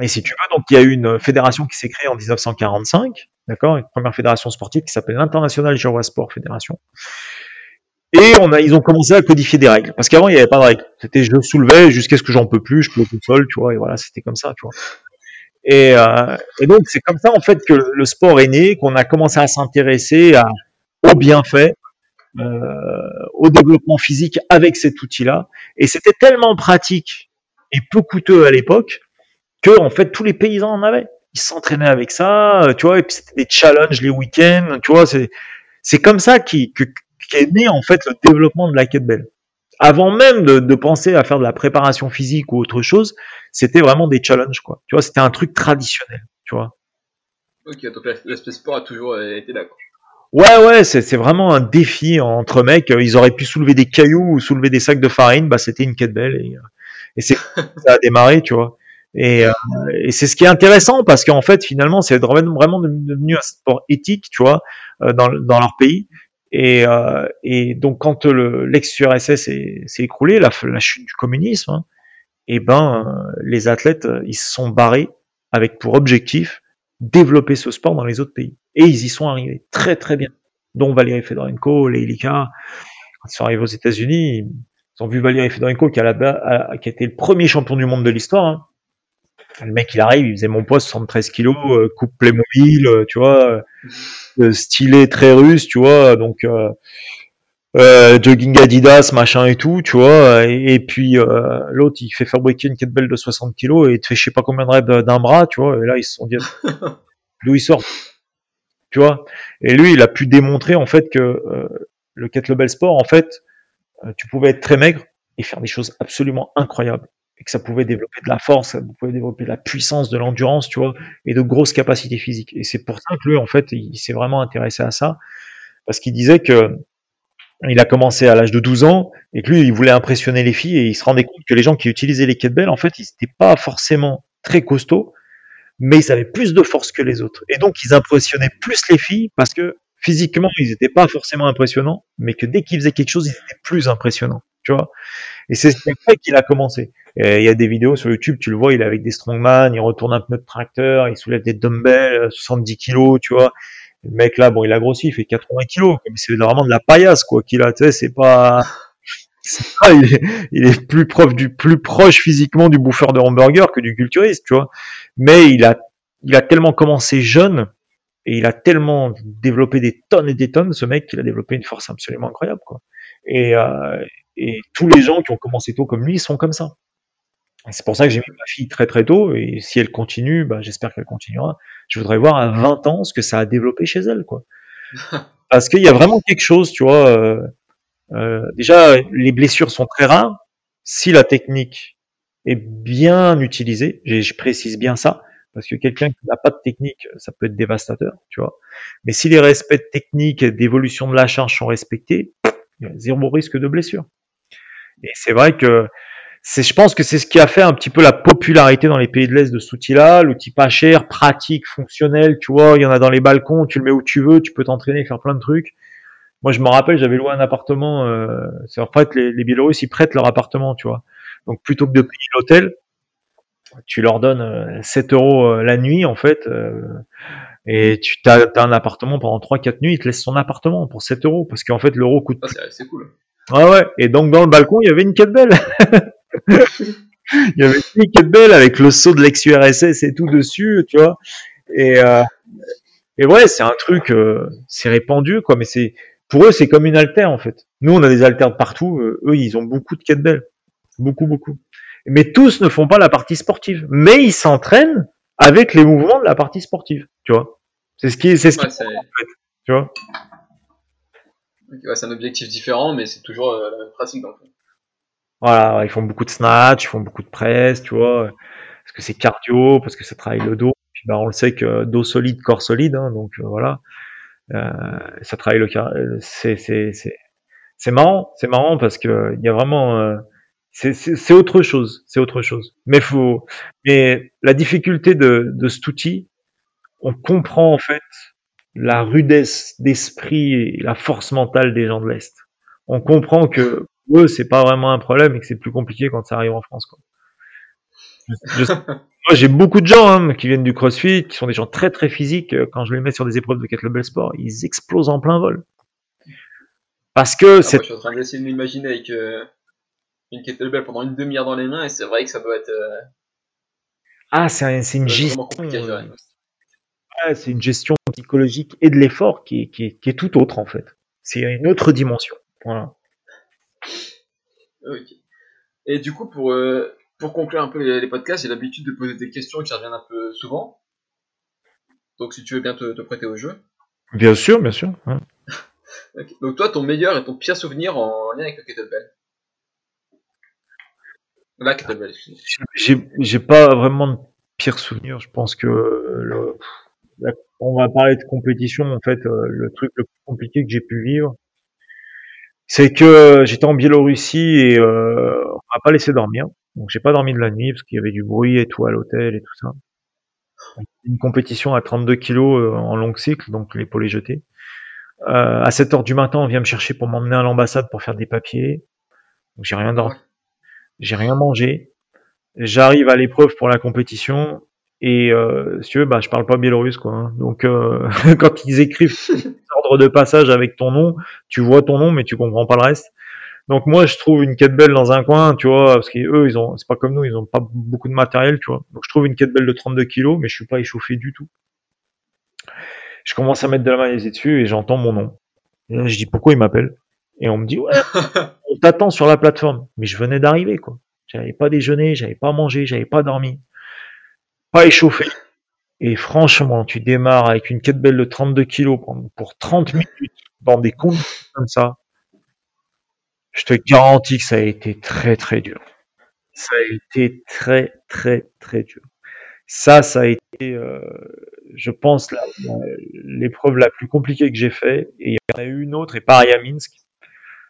Et si tu veux, donc il y a eu une fédération qui s'est créée en 1945, d'accord, une première fédération sportive qui s'appelle l'International Jawa Sport Fédération. Et on a, ils ont commencé à codifier des règles, parce qu'avant il n'y avait pas de règles. C'était je soulevais jusqu'à ce que j'en peux plus, je peux tout seul, tu vois, et voilà, c'était comme ça, tu vois. Et, euh, et donc c'est comme ça en fait que le sport est né, qu'on a commencé à s'intéresser à, aux bienfaits, euh, au développement physique avec cet outil-là. Et c'était tellement pratique et peu coûteux à l'époque que en fait tous les paysans en avaient. Ils s'entraînaient avec ça, euh, tu vois, et puis c'était des challenges les week-ends, tu vois, c'est c'est comme ça qui qu'est né en fait le développement de la kettlebell. Avant même de, de, penser à faire de la préparation physique ou autre chose, c'était vraiment des challenges quoi. Tu vois, c'était un truc traditionnel, tu vois. Ok, donc l'aspect sport a toujours été là. Quoi. Ouais, ouais, c'est vraiment un défi entre mecs. Ils auraient pu soulever des cailloux ou soulever des sacs de farine, bah c'était une kettlebell et, et c'est ça a démarré, tu vois. Et, euh, et c'est ce qui est intéressant parce qu'en fait, finalement, c'est vraiment devenu un sport éthique, tu vois, euh, dans, dans leur pays. Et, euh, et donc, quand l'ex-URSS s'est écroulé, la, la, chute du communisme, hein, et ben, les athlètes, ils se sont barrés avec pour objectif développer ce sport dans les autres pays. Et ils y sont arrivés très très bien. Dont Valérie Fedorenko, Leilika, quand ils sont arrivés aux États-Unis, ils ont vu Valérie Fedorenko qui a, la, qui a été le premier champion du monde de l'histoire. Hein. Le mec, il arrive, il faisait mon poste 73 kilos, euh, coupe Playmobil, euh, tu vois, euh, stylé très russe, tu vois, donc euh, euh, jogging Adidas, machin et tout, tu vois, et, et puis euh, l'autre, il fait fabriquer une kettlebell de 60 kilos et il te fait je sais pas combien de reps d'un bras, tu vois, et là, ils se sont dit, d'où il sort, tu vois, et lui, il a pu démontrer en fait que le kettlebell sport, en fait, tu pouvais être très maigre et faire des choses absolument incroyables et que ça pouvait développer de la force, ça pouvait développer de la puissance, de l'endurance, tu vois, et de grosses capacités physiques. Et c'est pour ça que lui, en fait, il s'est vraiment intéressé à ça, parce qu'il disait que il a commencé à l'âge de 12 ans, et que lui, il voulait impressionner les filles, et il se rendait compte que les gens qui utilisaient les kettlebells, en fait, ils n'étaient pas forcément très costauds, mais ils avaient plus de force que les autres. Et donc, ils impressionnaient plus les filles, parce que physiquement, ils n'étaient pas forcément impressionnants, mais que dès qu'ils faisaient quelque chose, ils étaient plus impressionnants, tu vois. Et c'est ce fait qu'il a commencé. Il y a des vidéos sur YouTube, tu le vois, il est avec des strongman, il retourne un pneu de tracteur, il soulève des dumbbells, 70 kilos, tu vois. Le mec là, bon, il a grossi, il fait 80 kilos, c'est vraiment de la paillasse, quoi, qu'il a, c'est pas, pas il, est, il, est, plus proche du, plus proche physiquement du bouffeur de hamburger que du culturiste, tu vois. Mais il a, il a tellement commencé jeune, et il a tellement développé des tonnes et des tonnes, ce mec, qu'il a développé une force absolument incroyable, quoi. Et, euh, et tous les gens qui ont commencé tôt comme lui sont comme ça. C'est pour ça que j'ai mis ma fille très très tôt, et si elle continue, bah, j'espère qu'elle continuera. Je voudrais voir à 20 ans ce que ça a développé chez elle, quoi. Parce qu'il y a vraiment quelque chose, tu vois. Euh, euh, déjà, les blessures sont très rares. Si la technique est bien utilisée, je précise bien ça, parce que quelqu'un qui n'a pas de technique, ça peut être dévastateur, tu vois. Mais si les respects techniques d'évolution de la charge sont respectés, il y a zéro risque de blessure. Et c'est vrai que c'est, je pense que c'est ce qui a fait un petit peu la popularité dans les pays de l'Est de cet outil-là, l'outil pas cher, pratique, fonctionnel, tu vois, il y en a dans les balcons, tu le mets où tu veux, tu peux t'entraîner, faire plein de trucs. Moi, je me rappelle, j'avais loué un appartement, euh, c'est en fait, les, les Biélorusses, ils prêtent leur appartement, tu vois. Donc, plutôt que de payer l'hôtel, tu leur donnes 7 euh, euros euh, la nuit, en fait, euh, et tu as, as, un appartement pendant 3-4 nuits, ils te laissent son appartement pour 7 euros, parce qu'en fait, l'euro coûte... Ah, c'est cool. Ouais, ouais. Et donc, dans le balcon, il y avait une kettlebell. il y avait une kettlebell avec le saut de l'ex-URSS et tout dessus, tu vois. Et, euh, et ouais, c'est un truc, euh, c'est répandu, quoi. Mais c'est, pour eux, c'est comme une altère, en fait. Nous, on a des altères de partout. Euh, eux, ils ont beaucoup de kettlebell. Beaucoup, beaucoup. Mais tous ne font pas la partie sportive. Mais ils s'entraînent avec les mouvements de la partie sportive, tu vois. C'est ce qui, c'est ce Ouais, qui, c'est en fait, tu vois. Ouais, c'est un objectif différent, mais c'est toujours euh, la même pratique dans le fond. Voilà, ils font beaucoup de snatch, ils font beaucoup de presse, tu vois, parce que c'est cardio, parce que ça travaille le dos. Puis ben, on le sait que dos solide, corps solide, hein, donc euh, voilà. Euh, ça travaille le car- euh, c'est c'est c'est c'est marrant, c'est marrant parce que il y a vraiment c'est autre chose, c'est autre chose. Mais faut mais la difficulté de de cet outil, on comprend en fait la rudesse d'esprit et la force mentale des gens de l'est. On comprend que pour eux c'est pas vraiment un problème et que c'est plus compliqué quand ça arrive en France quoi. Je- je- moi, j'ai beaucoup de gens hein, qui viennent du CrossFit, qui sont des gens très très physiques. euh, Quand je les mets sur des épreuves de kettlebell sport, ils explosent en plein vol. Parce que Ah, c'est moi, je suis en train d'essayer de m'imaginer avec euh, une kettlebell pendant une demi-heure dans les mains et c'est vrai que ça doit être, euh, ah c'est un- une gestion, vraiment compliqué à gérer. euh, ouais, c'est une gestion psychologique et de l'effort qui est, qui est qui est tout autre en fait. C'est une autre dimension. Voilà. Et du coup, pour, euh, pour conclure un peu les, les podcasts, j'ai l'habitude de poser des questions qui reviennent un peu souvent. Donc si tu veux bien te, te prêter au jeu. Bien sûr, bien sûr. Donc toi, ton meilleur et ton pire souvenir en lien avec le kettlebell La kettlebell. J'ai pas vraiment de pire souvenir. Je pense que euh, le- on va parler de compétition. En fait, euh, le truc le plus compliqué que j'ai pu vivre, c'est que j'étais en Biélorussie et euh, on m'a pas laissé dormir. Donc j'ai pas dormi de la nuit parce qu'il y avait du bruit et tout à l'hôtel et tout ça. Une compétition à 32 kilos euh, en long cycle, donc l'épaule est jetée. Euh, à 7 heures du matin, on vient me chercher pour m'emmener à l'ambassade pour faire des papiers. Donc j'ai rien dormi, j'ai rien mangé. J'arrive à l'épreuve pour la compétition et euh, si tu veux, bah je parle pas biélorusse quoi. hein. Donc euh, quand ils écrivent ordre de passage avec ton nom, tu vois ton nom mais tu comprends pas le reste. Donc moi je trouve une kettlebell dans un coin, tu vois, parce qu'eux ils ont, c'est pas comme nous, ils ont pas beaucoup de matériel, tu vois. Donc je trouve une kettlebell de 32 kilos, mais je suis pas échauffé du tout. Je commence à mettre de la magnésie dessus et j'entends mon nom. Et là je dis pourquoi il m'appelle? Et on me dit ouais, on t'attend sur la plateforme. Mais je venais d'arriver quoi. J'avais pas déjeuné, j'avais pas mangé, j'avais pas dormi, pas échauffé. Et franchement, tu démarres avec une kettlebell de 32 kilos pour- pour 30 minutes dans des conditions comme ça. Je te garantis que ça a été très très dur. Ça a été très très très dur. Ça, ça a été, euh, je pense, la- la- l'épreuve la plus compliquée que j'ai fait. Et il y en a eu une autre, et pareil à Minsk,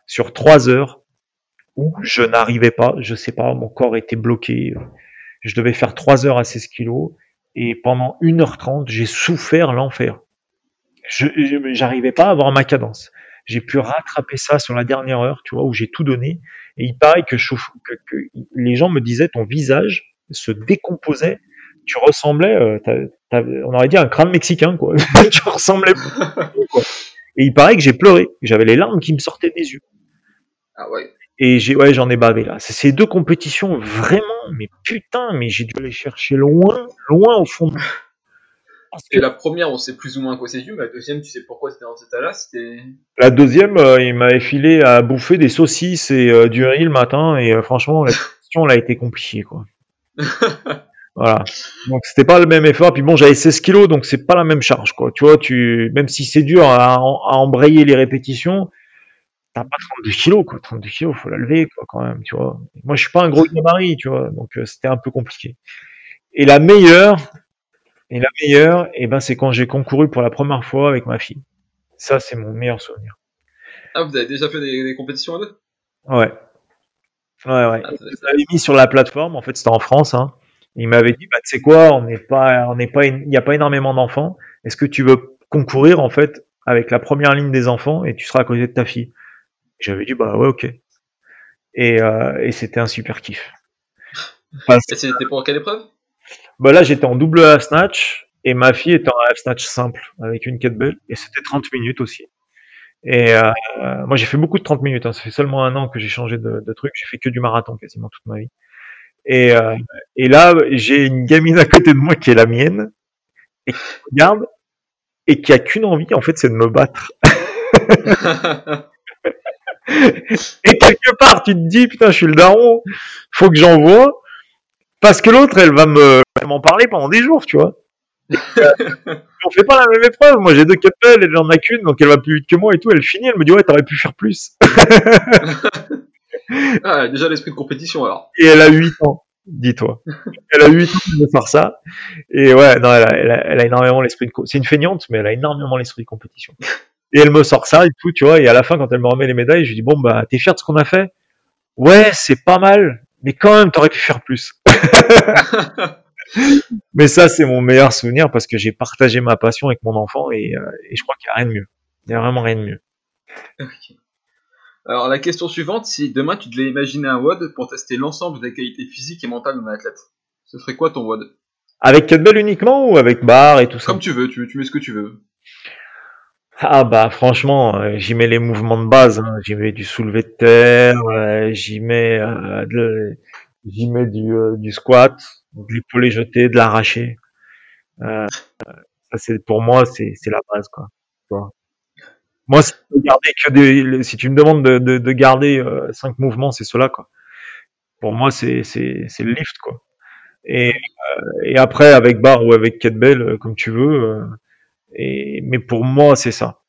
sur trois heures, où je n'arrivais pas, je sais pas, mon corps était bloqué. Je devais faire trois heures à 16 kilos, et pendant 1h30, j'ai souffert l'enfer. Je, j'arrivais pas à avoir ma cadence. J'ai pu rattraper ça sur la dernière heure, tu vois, où j'ai tout donné. Et il paraît que, je- que, que les gens me disaient ton visage se décomposait. Tu ressemblais, euh, t'as- on aurait dit un crâne mexicain, quoi. tu ressemblais quoi. Et il paraît que j'ai pleuré. J'avais les larmes qui me sortaient des yeux. Ah ouais. Et j'ai, ouais, j'en ai bavé là. C'est ces deux compétitions vraiment, mais putain, mais j'ai dû aller chercher loin, loin au fond. Parce que Et la première, on sait plus ou moins à quoi c'est dû, mais la deuxième, tu sais pourquoi c'était dans cet état-là, c'était... La deuxième, euh, il m'avait filé à bouffer des saucisses et euh, du riz le matin, et euh, franchement, la question, elle a été compliquée, quoi. Voilà. Donc c'était pas le même effort. Puis bon, j'avais 16 kilos, donc c'est pas la même charge, quoi. Tu vois, tu, même si c'est dur à, à embrayer les répétitions, t'as pas 32 kilos, quoi. 32 kilos, faut la lever, quoi, quand même, tu vois. Moi, je suis pas un gros gabarit, tu vois, donc euh, c'était un peu compliqué. Et la meilleure, et la meilleure, et ben, c'est quand j'ai concouru pour la première fois avec ma fille. Ça, c'est mon meilleur souvenir. Ah, vous avez déjà fait des, des compétitions à deux? Ouais. Ouais, ouais. Ah, Je l'avais mis sur la plateforme, en fait, c'était en France, hein. Il m'avait dit, bah, tu sais quoi, on n'est pas, on n'est pas, il n'y a pas énormément d'enfants. Est-ce que tu veux concourir, en fait, avec la première ligne des enfants et tu seras à côté de ta fille? J'avais dit, bah, ouais, ok. Et, euh, et c'était un super kiff. Parce Et c'était pour quelle épreuve? Bah là, j'étais en double half snatch et ma fille était en half snatch simple avec une kettlebell et c'était 30 minutes aussi. Et euh, moi, j'ai fait beaucoup de 30 minutes. Hein. Ça fait seulement un an que j'ai changé de, de truc. J'ai fait que du marathon quasiment toute ma vie. Et, euh, et là, j'ai une gamine à côté de moi qui est la mienne et qui regarde et qui a qu'une envie, en fait, c'est de me battre. Et quelque part, tu te dis, putain, je suis le daron, faut que j'envoie, parce que l'autre, elle va me, m'en parler pendant des jours, tu vois. On fait pas la même épreuve. Moi, j'ai deux kettlebells, elle en a qu'une, donc elle va plus vite que moi et tout. Elle finit, elle me dit, ouais, t'aurais pu faire plus. Ah, déjà l'esprit de compétition alors. Et elle a 8 ans. dis-toi. Elle a 8 ans de faire ça. Et ouais, non, elle a, elle a, elle a énormément l'esprit de... co- C'est une feignante, mais elle a énormément l'esprit de compétition. Et elle me sort ça et tout, tu vois. Et à la fin, quand elle me remet les médailles, je lui dis, bon, bah, t'es fier de ce qu'on a fait? Ouais, c'est pas mal, mais quand même, t'aurais pu faire plus. Mais ça, c'est mon meilleur souvenir parce que j'ai partagé ma passion avec mon enfant et, euh, et je crois qu'il n'y a rien de mieux. Il n'y a vraiment rien de mieux. Alors la question suivante, si demain tu devais imaginer un WOD pour tester l'ensemble des qualités physiques et mentales d'un athlète, ce serait quoi ton WOD? Avec kettlebell uniquement ou avec barre et tout ça? Comme tu veux, tu, tu mets ce que tu veux. Ah bah franchement, euh, j'y mets les mouvements de base. hein. J'y mets du soulevé de terre, euh, j'y mets, euh, j'y mets du, du squat, de l'épaulé jeté, de l'arraché. C'est pour moi, c'est la base quoi. Moi, si tu, garder que des, si tu me demandes de, de, de garder cinq mouvements, c'est cela quoi. Pour moi, c'est c'est c'est le lift quoi. Et euh, et après avec barre ou avec kettlebell, comme tu veux. Et mais pour moi, c'est ça.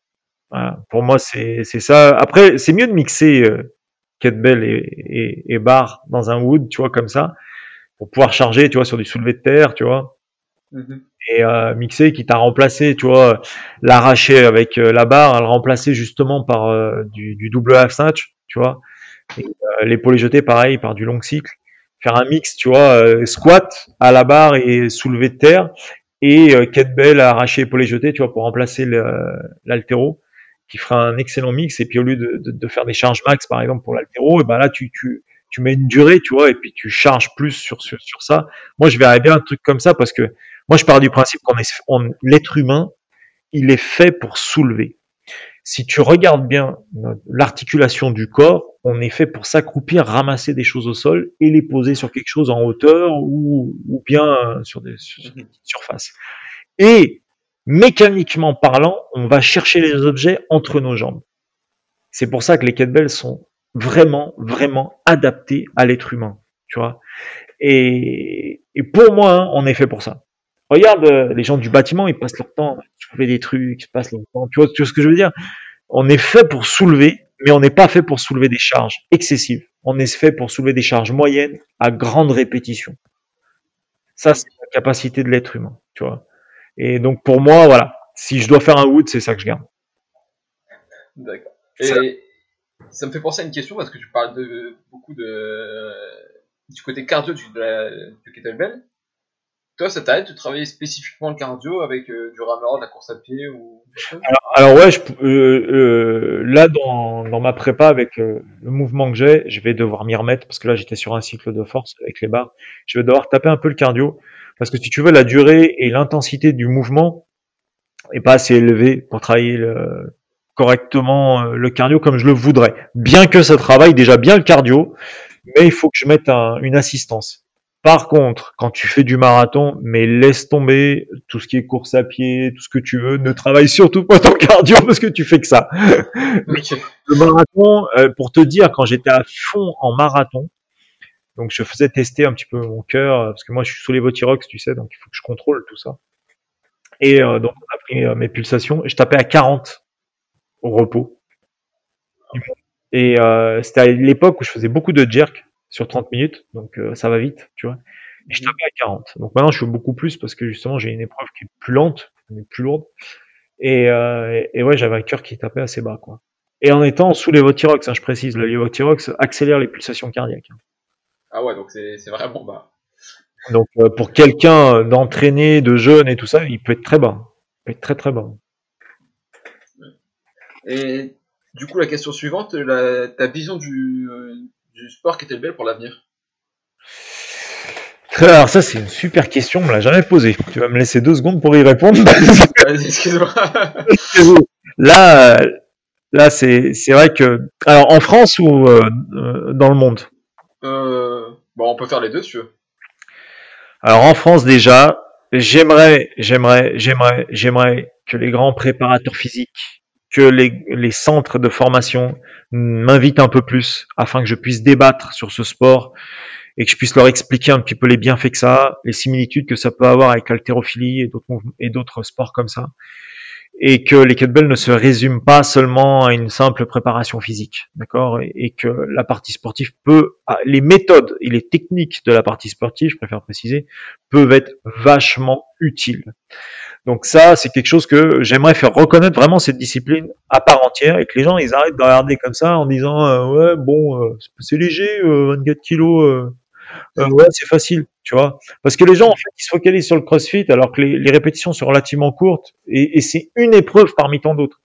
Voilà. Pour moi, c'est c'est ça. Après, c'est mieux de mixer euh, kettlebell et, et, et barre dans un wood, tu vois, comme ça, pour pouvoir charger, tu vois, sur du soulevé de terre, tu vois, Mhm. et euh, mixer, qui t'a remplacé, tu vois, l'arracher avec euh, la barre, à le remplacer justement par euh, du, du double half snatch, tu vois, et euh, l'épaulé jeté, pareil, par du long cycle. Faire un mix, tu vois, euh, squat à la barre et soulevé de terre, et euh, kettlebell arraché, épaulé jeté, tu vois, pour remplacer l'altéro qui fera un excellent mix. Et puis au lieu de, faire des charges max, par exemple, pour l'altéro, et ben là, tu, mets une durée, tu vois, et puis tu charges plus sur ça. Moi, je verrais bien un truc comme ça parce que moi, je pars du principe qu'on est, on, l'être humain, il est fait pour soulever. Si tu regardes bien l'articulation du corps, on est fait pour s'accroupir, ramasser des choses au sol et les poser sur quelque chose en hauteur ou, ou bien euh, sur des, sur des petites surfaces. Et mécaniquement parlant, on va chercher les objets entre nos jambes. C'est pour ça que les kettlebells sont vraiment, vraiment adaptés à l'être humain, tu vois. Et, et pour moi, hein, on est fait pour ça. Regarde euh, les gens du bâtiment, ils passent leur temps à soulever des trucs, ils passent leur temps, tu vois, tu vois ce que je veux dire? On est fait pour soulever, mais on n'est pas fait pour soulever des charges excessives. On est fait pour soulever des charges moyennes à grande répétition. Ça, c'est la capacité de l'être humain, tu vois. Et donc pour moi, voilà, si je dois faire un wood, c'est ça que je garde. D'accord. Ça- Et ça me fait penser à une question parce que tu parles de beaucoup de du côté cardio du, de la, du kettlebell. Toi, ça t'arrête de travailler spécifiquement le cardio avec euh, du rameur, de la course à pied ou Alors ouais, je, euh, euh, là dans, dans ma prépa avec euh, le mouvement que j'ai, je vais devoir m'y remettre parce que là j'étais sur un cycle de force avec les barres. Je vais devoir taper un peu le cardio parce que si tu veux la durée et l'intensité du mouvement est pas assez élevée pour travailler le- correctement le cardio comme je le voudrais. Bien que ça travaille déjà bien le cardio, mais il faut que je mette un- une assistance. Par contre, quand tu fais du marathon, mais laisse tomber tout ce qui est course à pied, tout ce que tu veux, ne travaille surtout pas ton cardio parce que tu fais que ça. Le marathon, euh, pour te dire, quand j'étais à fond en marathon, donc je faisais tester un petit peu mon cœur, euh, parce que moi je suis sous les Votirox, tu sais, donc il faut que je contrôle tout ça. Et euh, donc on a pris euh, mes pulsations, et je tapais à 40 au repos. Et euh, c'était à l'époque où je faisais beaucoup de jerk sur 30 minutes, donc euh, ça va vite, tu vois. Et je tapais à 40. Donc maintenant je fais beaucoup plus parce que justement j'ai une épreuve qui est plus lente, mais plus lourde. Et, euh, et, et ouais, j'avais un cœur qui tapait assez bas, quoi. Et en étant sous les Votirox, hein, je précise, le Levotirox accélère les pulsations cardiaques. hein. Ah ouais, donc c'est vraiment bas. Donc euh, pour quelqu'un d'entraîné, de jeune et tout ça, il peut être très bas. Il peut être très très bas. Et du coup, la question suivante, la, ta vision du, du sport kettlebell pour l'avenir Alors ça c'est une super question, on me l'a jamais posée. Tu vas me laisser deux secondes pour y répondre. Vas-y, excuse-moi. là, là c'est c'est vrai que alors en France ou euh, euh, dans le monde? euh, bon, on peut faire les deux si tu veux. Alors en France déjà, j'aimerais, j'aimerais, j'aimerais, j'aimerais que les grands préparateurs physiques, que les, les centres de formation m'invitent un peu plus afin que je puisse débattre sur ce sport et que je puisse leur expliquer un petit peu les bienfaits que ça a, les similitudes que ça peut avoir avec l'haltérophilie et d'autres et d'autres sports comme ça. et que les kettlebells ne se résument pas seulement à une simple préparation physique, d'accord, et, que la partie sportive peut, ah, les méthodes et les techniques de la partie sportive, je préfère préciser, peuvent être vachement utiles. Donc ça, c'est quelque chose que j'aimerais faire reconnaître vraiment cette discipline à part entière et que les gens ils arrêtent de regarder comme ça en disant euh, ouais bon euh, c'est léger 24 euh, kilos ouais c'est facile tu vois parce que les gens en fait ils se focalisent sur le CrossFit alors que les, répétitions sont relativement courtes et, et c'est une épreuve parmi tant d'autres.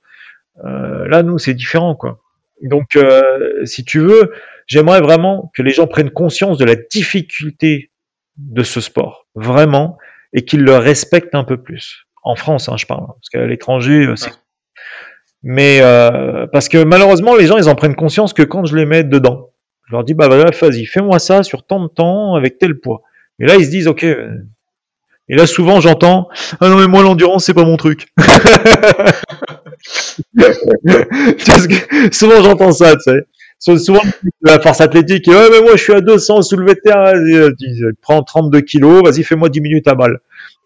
là nous c'est différent quoi. Donc si tu veux, j'aimerais vraiment que les gens prennent conscience de la difficulté de ce sport vraiment et qu'ils le respectent un peu plus en France, hein, je parle, parce qu'à l'étranger, euh, c'est. Mais euh, parce que malheureusement, les gens, ils en prennent conscience que quand je les mets dedans, je leur dis, bah bref, vas-y, fais-moi ça sur tant de temps avec tel poids. Et là, ils se disent, ok. Euh, et là, souvent, j'entends, ah non mais moi l'endurance, c'est pas mon truc. souvent, j'entends ça, tu sais. Souvent, la force athlétique, ouais, mais moi, je suis à 200 soulevé de terre, prends 32 kilos, vas-y, fais-moi 10 minutes à balle.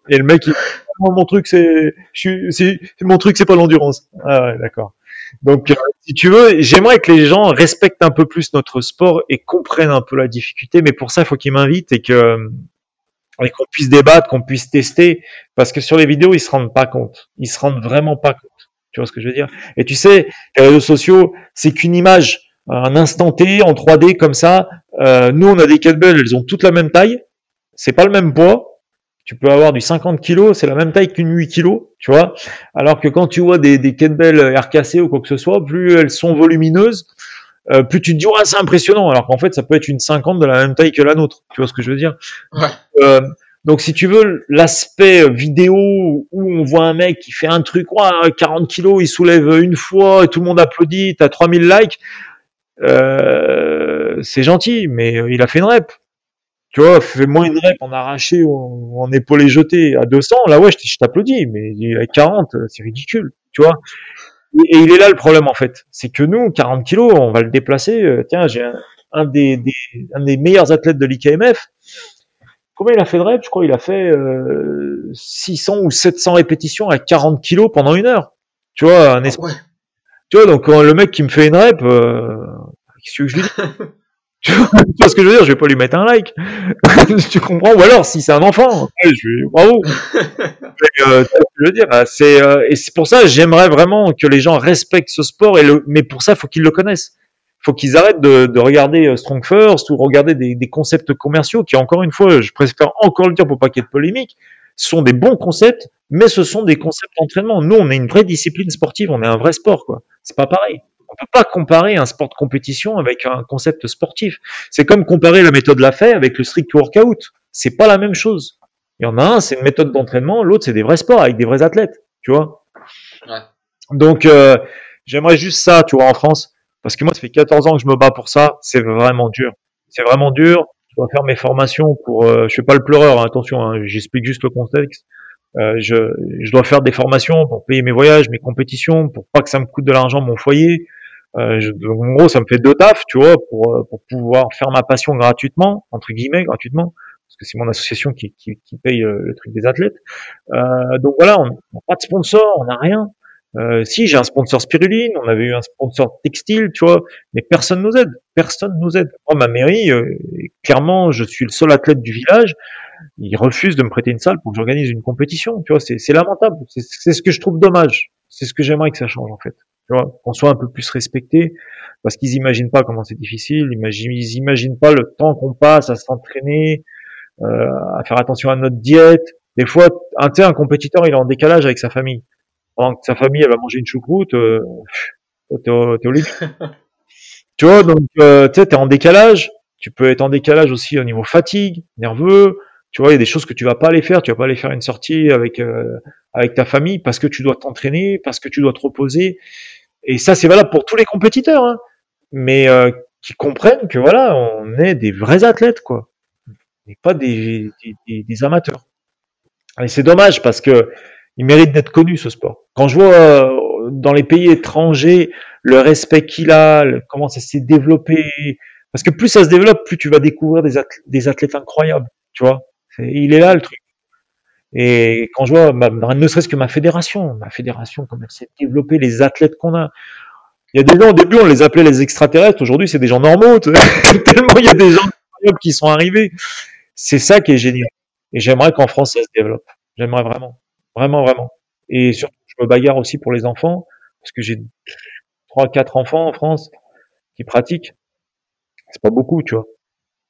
Et le mec, il, mon truc c'est, c'est, mon truc c'est pas l'endurance. Ah ouais, d'accord. Donc, euh, si tu veux, j'aimerais que les gens respectent un peu plus notre sport et comprennent un peu la difficulté. Mais pour ça, il faut qu'ils m'invitent et que et qu'on puisse débattre, qu'on puisse tester, parce que sur les vidéos, ils se rendent pas compte. Ils se rendent vraiment pas compte. Tu vois ce que je veux dire? Et tu sais, les réseaux sociaux, c'est qu'une image, un instant T en 3D comme ça. Euh, nous, on a des kettlebells, elles ont toutes la même taille, c'est pas le même poids, tu peux avoir du 50 kg, c'est la même taille qu'une 8 kg, tu vois. Alors que quand tu vois des, des kettlebells RKC ou quoi que ce soit, plus elles sont volumineuses, euh, plus tu te dis ouais c'est impressionnant. Alors qu'en fait ça peut être une 50 de la même taille que la nôtre. Tu vois ce que je veux dire ouais. euh, Donc si tu veux l'aspect vidéo où on voit un mec qui fait un truc, ouais, 40 kg, il soulève une fois et tout le monde applaudit, t'as 3000 likes, euh, c'est gentil, mais il a fait une rep tu vois, fais-moi une rep en arraché ou en épaulé jeté à 200, là ouais, je t'applaudis, mais à 40, c'est ridicule, tu vois. Et, il est là le problème en fait, c'est que nous, 40 kilos, on va le déplacer. Euh, tiens, j'ai un, des, un des meilleurs athlètes de l'IKMF. Combien il a fait de reps? Je crois il a fait euh, 600 ou 700 répétitions à 40 kilos pendant une heure. Tu vois, un ah Tu vois, donc le mec qui me fait une rep, euh, qu'est-ce que je lui dis? Tu vois ce que je veux dire Je vais pas lui mettre un like. tu comprends? Ou alors, si c'est un enfant, je vais, bravo. euh, je veux dire, c'est euh, et c'est pour ça j'aimerais vraiment que les gens respectent ce sport et le, mais pour ça, il faut qu'ils le connaissent. Il faut qu'ils arrêtent de, de, regarder euh, Strong First ou regarder des, des, concepts commerciaux qui, encore une fois, je préfère encore le dire pour pas qu'il y ait de polémique, sont des bons concepts, mais ce sont des concepts d'entraînement. Nous, on est une vraie discipline sportive, on est un vrai sport, quoi. C'est pas pareil on peut pas comparer un sport de compétition avec un concept sportif. C'est comme comparer la méthode Lafay avec le strict workout. C'est pas la même chose. Il y en a un, c'est une méthode d'entraînement, l'autre, c'est des vrais sports avec des vrais athlètes, tu vois. Ouais. Donc, euh, j'aimerais juste ça, tu vois, en France, parce que moi, ça fait 14 ans que je me bats pour ça. C'est vraiment dur. C'est vraiment dur. Je dois faire mes formations pour. Euh, je suis pas le pleureur, hein, attention. Hein, J'explique juste le contexte. Euh, je, je, dois faire des formations pour payer mes voyages, mes compétitions, pour pas que ça me coûte de l'argent mon foyer. Euh, en gros, ça me fait deux tafs, tu vois, pour, euh, pour pouvoir faire ma passion gratuitement, entre guillemets, gratuitement, parce que c'est mon association qui, qui, qui paye euh, le truc des athlètes. Euh, donc voilà, on n'a pas de sponsor, on n'a rien. Euh, si j'ai un sponsor spiruline, on avait eu un sponsor textile, tu vois, mais personne nous aide, personne nous aide. Moi, ma mairie, clairement, je suis le seul athlète du village. Ils refusent de me prêter une salle pour que j'organise une compétition. Tu vois, c'est lamentable. C'est ce que je trouve dommage. C'est ce que j'aimerais que ça change en fait tu vois, qu'on soit un peu plus respecté, parce qu'ils imaginent pas comment c'est difficile, ils imaginent, pas le temps qu'on passe à s'entraîner, euh, à faire attention à notre diète. Des fois, un, un compétiteur, il est en décalage avec sa famille. Pendant que sa famille, elle va manger une choucroute, euh, t'es au, lit. tu vois, donc, euh, tu sais, t'es en décalage. Tu peux être en décalage aussi au niveau fatigue, nerveux. Tu vois, il y a des choses que tu vas pas aller faire. Tu vas pas aller faire une sortie avec euh, avec ta famille parce que tu dois t'entraîner, parce que tu dois te reposer. Et ça, c'est valable pour tous les compétiteurs, hein. mais euh, qui comprennent que voilà, on est des vrais athlètes, quoi, et pas des, amateurs. Et c'est dommage parce que il mérite d'être connu ce sport. Quand je vois euh, dans les pays étrangers le respect qu'il a, comment ça s'est développé, parce que plus ça se développe, plus tu vas découvrir des athlètes, des athlètes incroyables, tu vois. il est là le truc. Et quand je vois, ma- ne serait-ce que ma fédération, ma fédération, comme elle s'est développée, les athlètes qu'on a. Il y a des gens, au début, on les appelait les extraterrestres. Aujourd'hui, c'est des gens normaux. Tellement il y a des gens qui sont arrivés. C'est ça qui est génial. Et j'aimerais qu'en France, ça se développe. J'aimerais vraiment. Vraiment, vraiment. Et surtout, je me bagarre aussi pour les enfants, parce que j'ai trois, quatre enfants en France qui pratiquent. C'est pas beaucoup, tu vois.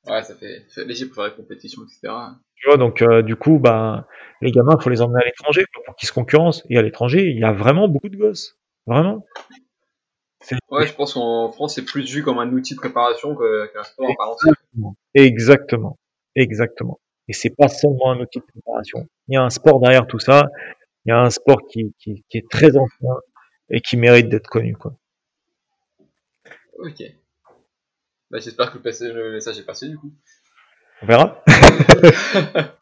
Ouais, ça fait, ça léger pour la compétition, etc. Tu vois, donc euh, du coup, bah, les gamins, faut les emmener à l'étranger pour qu'ils se concurrencent. Et à l'étranger, il y a vraiment beaucoup de gosses, vraiment. Ouais, je pense qu'en France, c'est plus vu comme un outil de préparation qu'un sport entière. Exactement, exactement. Et c'est pas seulement un outil de préparation. Il y a un sport derrière tout ça. Il y a un sport qui, qui, qui est très ancien et qui mérite d'être connu, quoi. Ok. Bah, j'espère que le message est passé, du coup. On verra.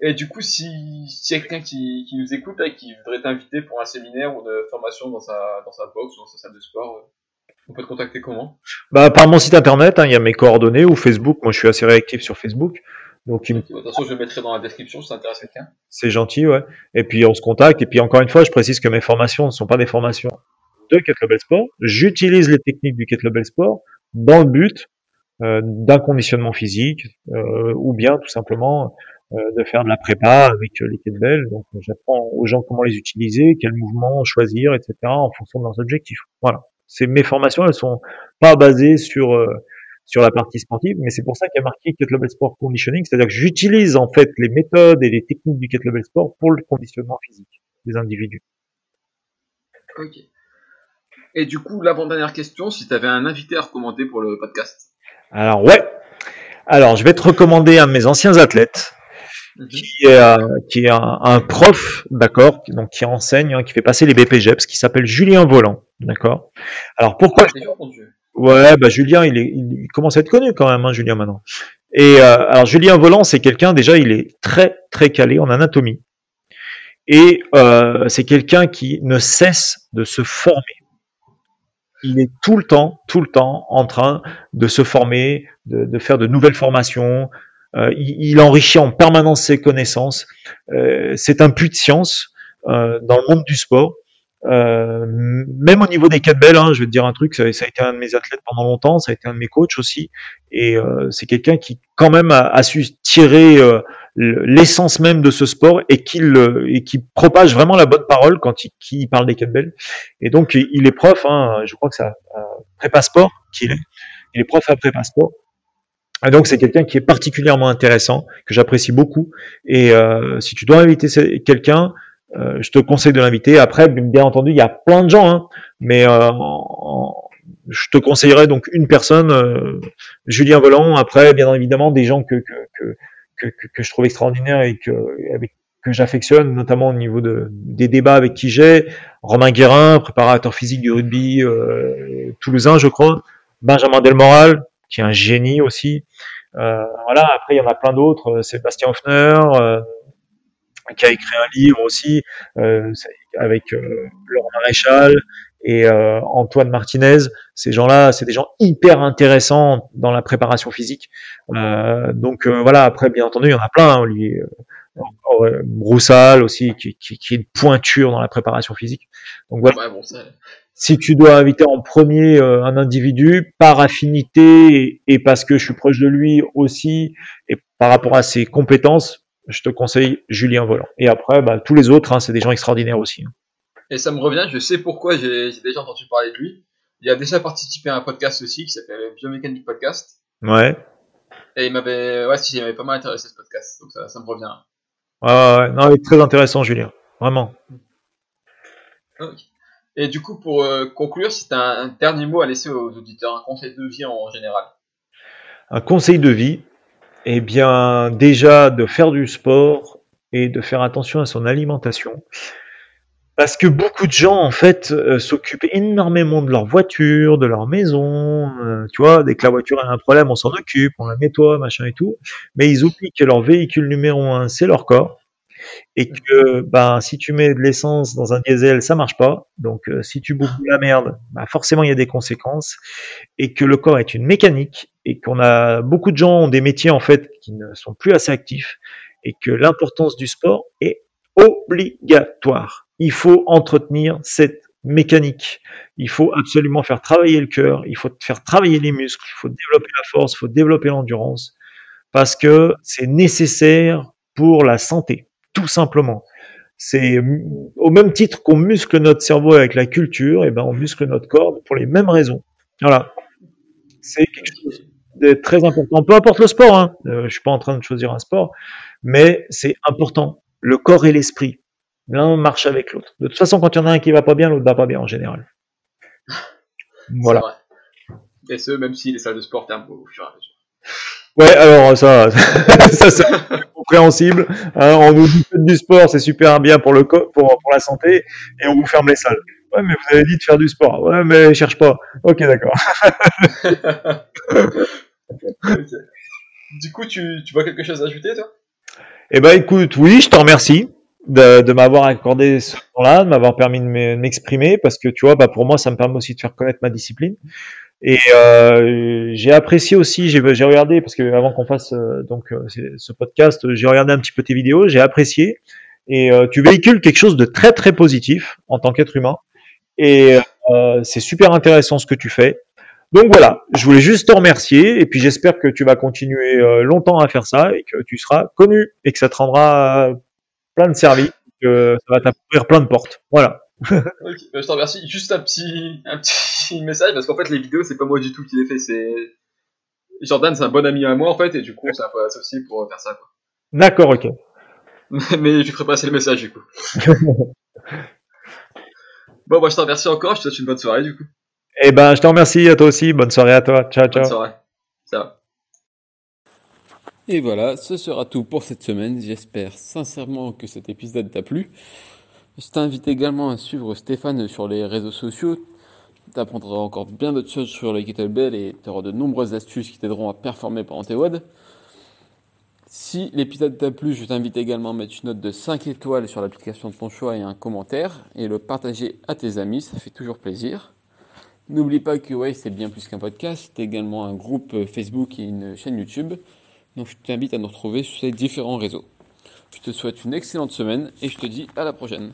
Et du coup, si, s'il y a quelqu'un qui, qui nous écoute et qui voudrait t'inviter pour un séminaire ou de formation dans sa, dans sa box ou dans sa salle de sport, euh, on peut te contacter comment? Bah, par mon site internet, hein, il y a mes coordonnées ou Facebook. Moi, je suis assez réactif sur Facebook. Donc, il Ok, De toute façon, je le mettrai dans la description si ça intéresse quelqu'un. C'est gentil, ouais. Et puis on se contacte. Et puis encore une fois, je précise que mes formations ne sont pas des formations de kettlebell sport. J'utilise les techniques du kettlebell sport dans le but d'un conditionnement physique euh, ou bien tout simplement euh, de faire de la prépa avec euh, les kettlebells. Donc j'apprends aux gens comment les utiliser, quels mouvements choisir, etc. en fonction de leurs objectifs. Voilà. C'est mes formations, elles sont pas basées sur euh, sur la partie sportive, mais c'est pour ça qu'il y a marqué Kettlebell Sport Conditioning, c'est-à-dire que j'utilise en fait les méthodes et les techniques du Kettlebell Sport pour le conditionnement physique des individus. Ok. Et du coup, l'avant-dernière question, si tu avais un invité à recommander pour le podcast? Alors ouais, alors je vais te recommander un de mes anciens athlètes Mhm. qui est, euh, qui est un, un prof, d'accord, qui- donc qui enseigne, hein, qui fait passer les BPGEPS, qui s'appelle Julien Volant, d'accord. Alors pourquoi entendu. Ouais, bah Julien, il, est, il commence à être connu quand même, hein, Julien maintenant. Et euh, alors Julien Volant, c'est quelqu'un déjà, il est très très calé en anatomie, et euh, c'est quelqu'un qui ne cesse de se former. Il est tout le temps, tout le temps en train de se former, de, faire de nouvelles formations. Euh, il, il enrichit en permanence ses connaissances. Euh, c'est un puits de science euh, dans le monde du sport. Euh, même au niveau des kettlebells, hein, je vais te dire un truc, ça, ça a été un de mes athlètes pendant longtemps, ça a été un de mes coachs aussi, et euh, c'est quelqu'un qui quand même a, su tirer euh, le- l'essence même de ce sport et qui le- et propage vraiment la bonne parole quand il, qui parle des kettlebells. Et donc il est prof, hein, je crois que à à prépa sport qu'il est, il est prof à prépa sport. Et donc c'est quelqu'un qui est particulièrement intéressant, que j'apprécie beaucoup. Et euh, si tu dois inviter quelqu'un, euh, je te conseille de l'inviter. Après, bien entendu, il y a plein de gens, hein, mais euh, je te conseillerais donc une personne, euh, Julien Volant. Après, bien évidemment, des gens que que, que, que, que- je trouve extraordinaires et que que j'affectionne, notamment au niveau de, des débats avec qui j'ai. Romain Guérin, préparateur physique du rugby euh, toulousain, je crois. Benjamin Delmoral, qui est un génie aussi. Euh, voilà. Après, il y en a plein d'autres. Sébastien Hoffner. Qui a écrit un livre aussi euh, avec euh, Laurent Maréchal et euh, Antoine Martinez. Ces gens-là, c'est des gens hyper intéressants dans la préparation physique. Euh, donc euh, voilà, après bien entendu, il y en a plein. Hein, euh, Broussal aussi, qui, qui, qui est une pointure dans la préparation physique. Donc voilà, Ouais, bon, si tu dois inviter en premier euh, un individu par affinité et, et parce que je suis proche de lui aussi et par rapport à ses compétences, je te conseille Julien Volant. Et après, bah, tous les autres, hein, c'est des gens extraordinaires aussi. hein. Et ça me revient, je sais pourquoi j'ai déjà entendu parler de lui. Il a déjà participé à un podcast aussi qui s'appelle Biomécanique Podcast. Ouais. Et il m'avait, ouais, si, pas mal intéressé ce podcast. Donc ça, ça me revient. Ouais, ouais, ouais. Non, il est très intéressant, Julien. Vraiment. Ok. Et du coup, pour euh, conclure, tu un, un dernier mot à laisser aux auditeurs, un conseil de vie en général. Un conseil de vie, eh bien, déjà de faire du sport et de faire attention à son alimentation. Parce que beaucoup de gens, en fait, euh, s'occupent énormément de leur voiture, de leur maison. euh, tu vois, dès que la voiture a un problème, on s'en occupe, on la nettoie, machin et tout. Mais ils oublient que leur véhicule numéro un, c'est leur corps. Et que, ben, si tu mets de l'essence dans un diesel, ça marche pas. Donc, euh, si tu bouffes de la merde, ben, forcément, il y a des conséquences. Et que le corps est une mécanique. Et qu'on a, beaucoup de gens ont des métiers, en fait, qui ne sont plus assez actifs. et que l'importance du sport est obligatoire. Il faut entretenir cette mécanique. Il faut absolument faire travailler le cœur, il faut faire travailler les muscles, il faut développer la force, il faut développer l'endurance, parce que c'est nécessaire pour la santé, tout simplement. C'est au même titre qu'on muscle notre cerveau avec la culture, et ben on muscle notre corps pour les mêmes raisons. Voilà. C'est quelque chose de très important. Peu importe le sport, hein. Euh, je suis pas en train de choisir un sport, mais c'est important. Le corps et l'esprit. L'un marche avec l'autre. De toute façon, quand il y en a un qui va pas bien, l'autre va pas bien en général. Voilà. Et ce, même si les salles de sport ferment au fur et à mesure. Ouais, alors ça, ça c'est compréhensible. Hein, on nous dit du sport, c'est super bien pour le pour, pour la santé, et on vous ferme les salles. Ouais, mais vous avez dit de faire du sport. Ouais, mais cherche pas. Ok, d'accord. Du coup, tu, tu vois quelque chose à ajouter, toi? Eh ben, écoute, oui, je te remercie de, de m'avoir accordé ce temps-là, de m'avoir permis de m'exprimer, parce que tu vois, bah, pour moi, ça me permet aussi de faire connaître ma discipline. Et euh, j'ai apprécié aussi, j'ai regardé, parce que avant qu'on fasse euh, donc euh, ce podcast, j'ai regardé un petit peu tes vidéos, j'ai apprécié. Et euh, tu véhicules quelque chose de très très positif en tant qu'être humain. Et euh, c'est super intéressant ce que tu fais. Donc voilà, je voulais juste te remercier et puis j'espère que tu vas continuer longtemps à faire ça et que tu seras connu et que ça te rendra plein de services, que ça va t'ouvrir plein de portes. Voilà. Ok, bah, je te remercie. Juste un petit, un petit message parce qu'en fait les vidéos c'est pas moi du tout qui les fais, c'est Jordan, c'est un bon ami à moi en fait et du coup on s'est un peu associé pour faire ça. D'accord, ok. Mais je ferai passer le message du coup. bon, bah je te remercie encore. Je te souhaite une bonne soirée du coup. Eh ben, je te remercie à toi aussi. Bonne soirée à toi. Ciao, ciao. Bonne soirée. Ciao. Et voilà, ce sera tout pour cette semaine. J'espère sincèrement que cet épisode t'a plu. Je t'invite également à suivre Stéphane sur les réseaux sociaux. Tu apprendras encore bien d'autres choses sur les kettlebell et tu auras de nombreuses astuces qui t'aideront à performer pendant tes WOD. Si l'épisode t'a plu, je t'invite également à mettre une note de 5 étoiles sur l'application de ton choix et un commentaire et le partager à tes amis, ça fait toujours plaisir. N'oublie pas que ouais, c'est bien plus qu'un podcast, c'est également un groupe Facebook et une chaîne YouTube. Donc je t'invite à nous retrouver sur ces différents réseaux. Je te souhaite une excellente semaine et je te dis à la prochaine.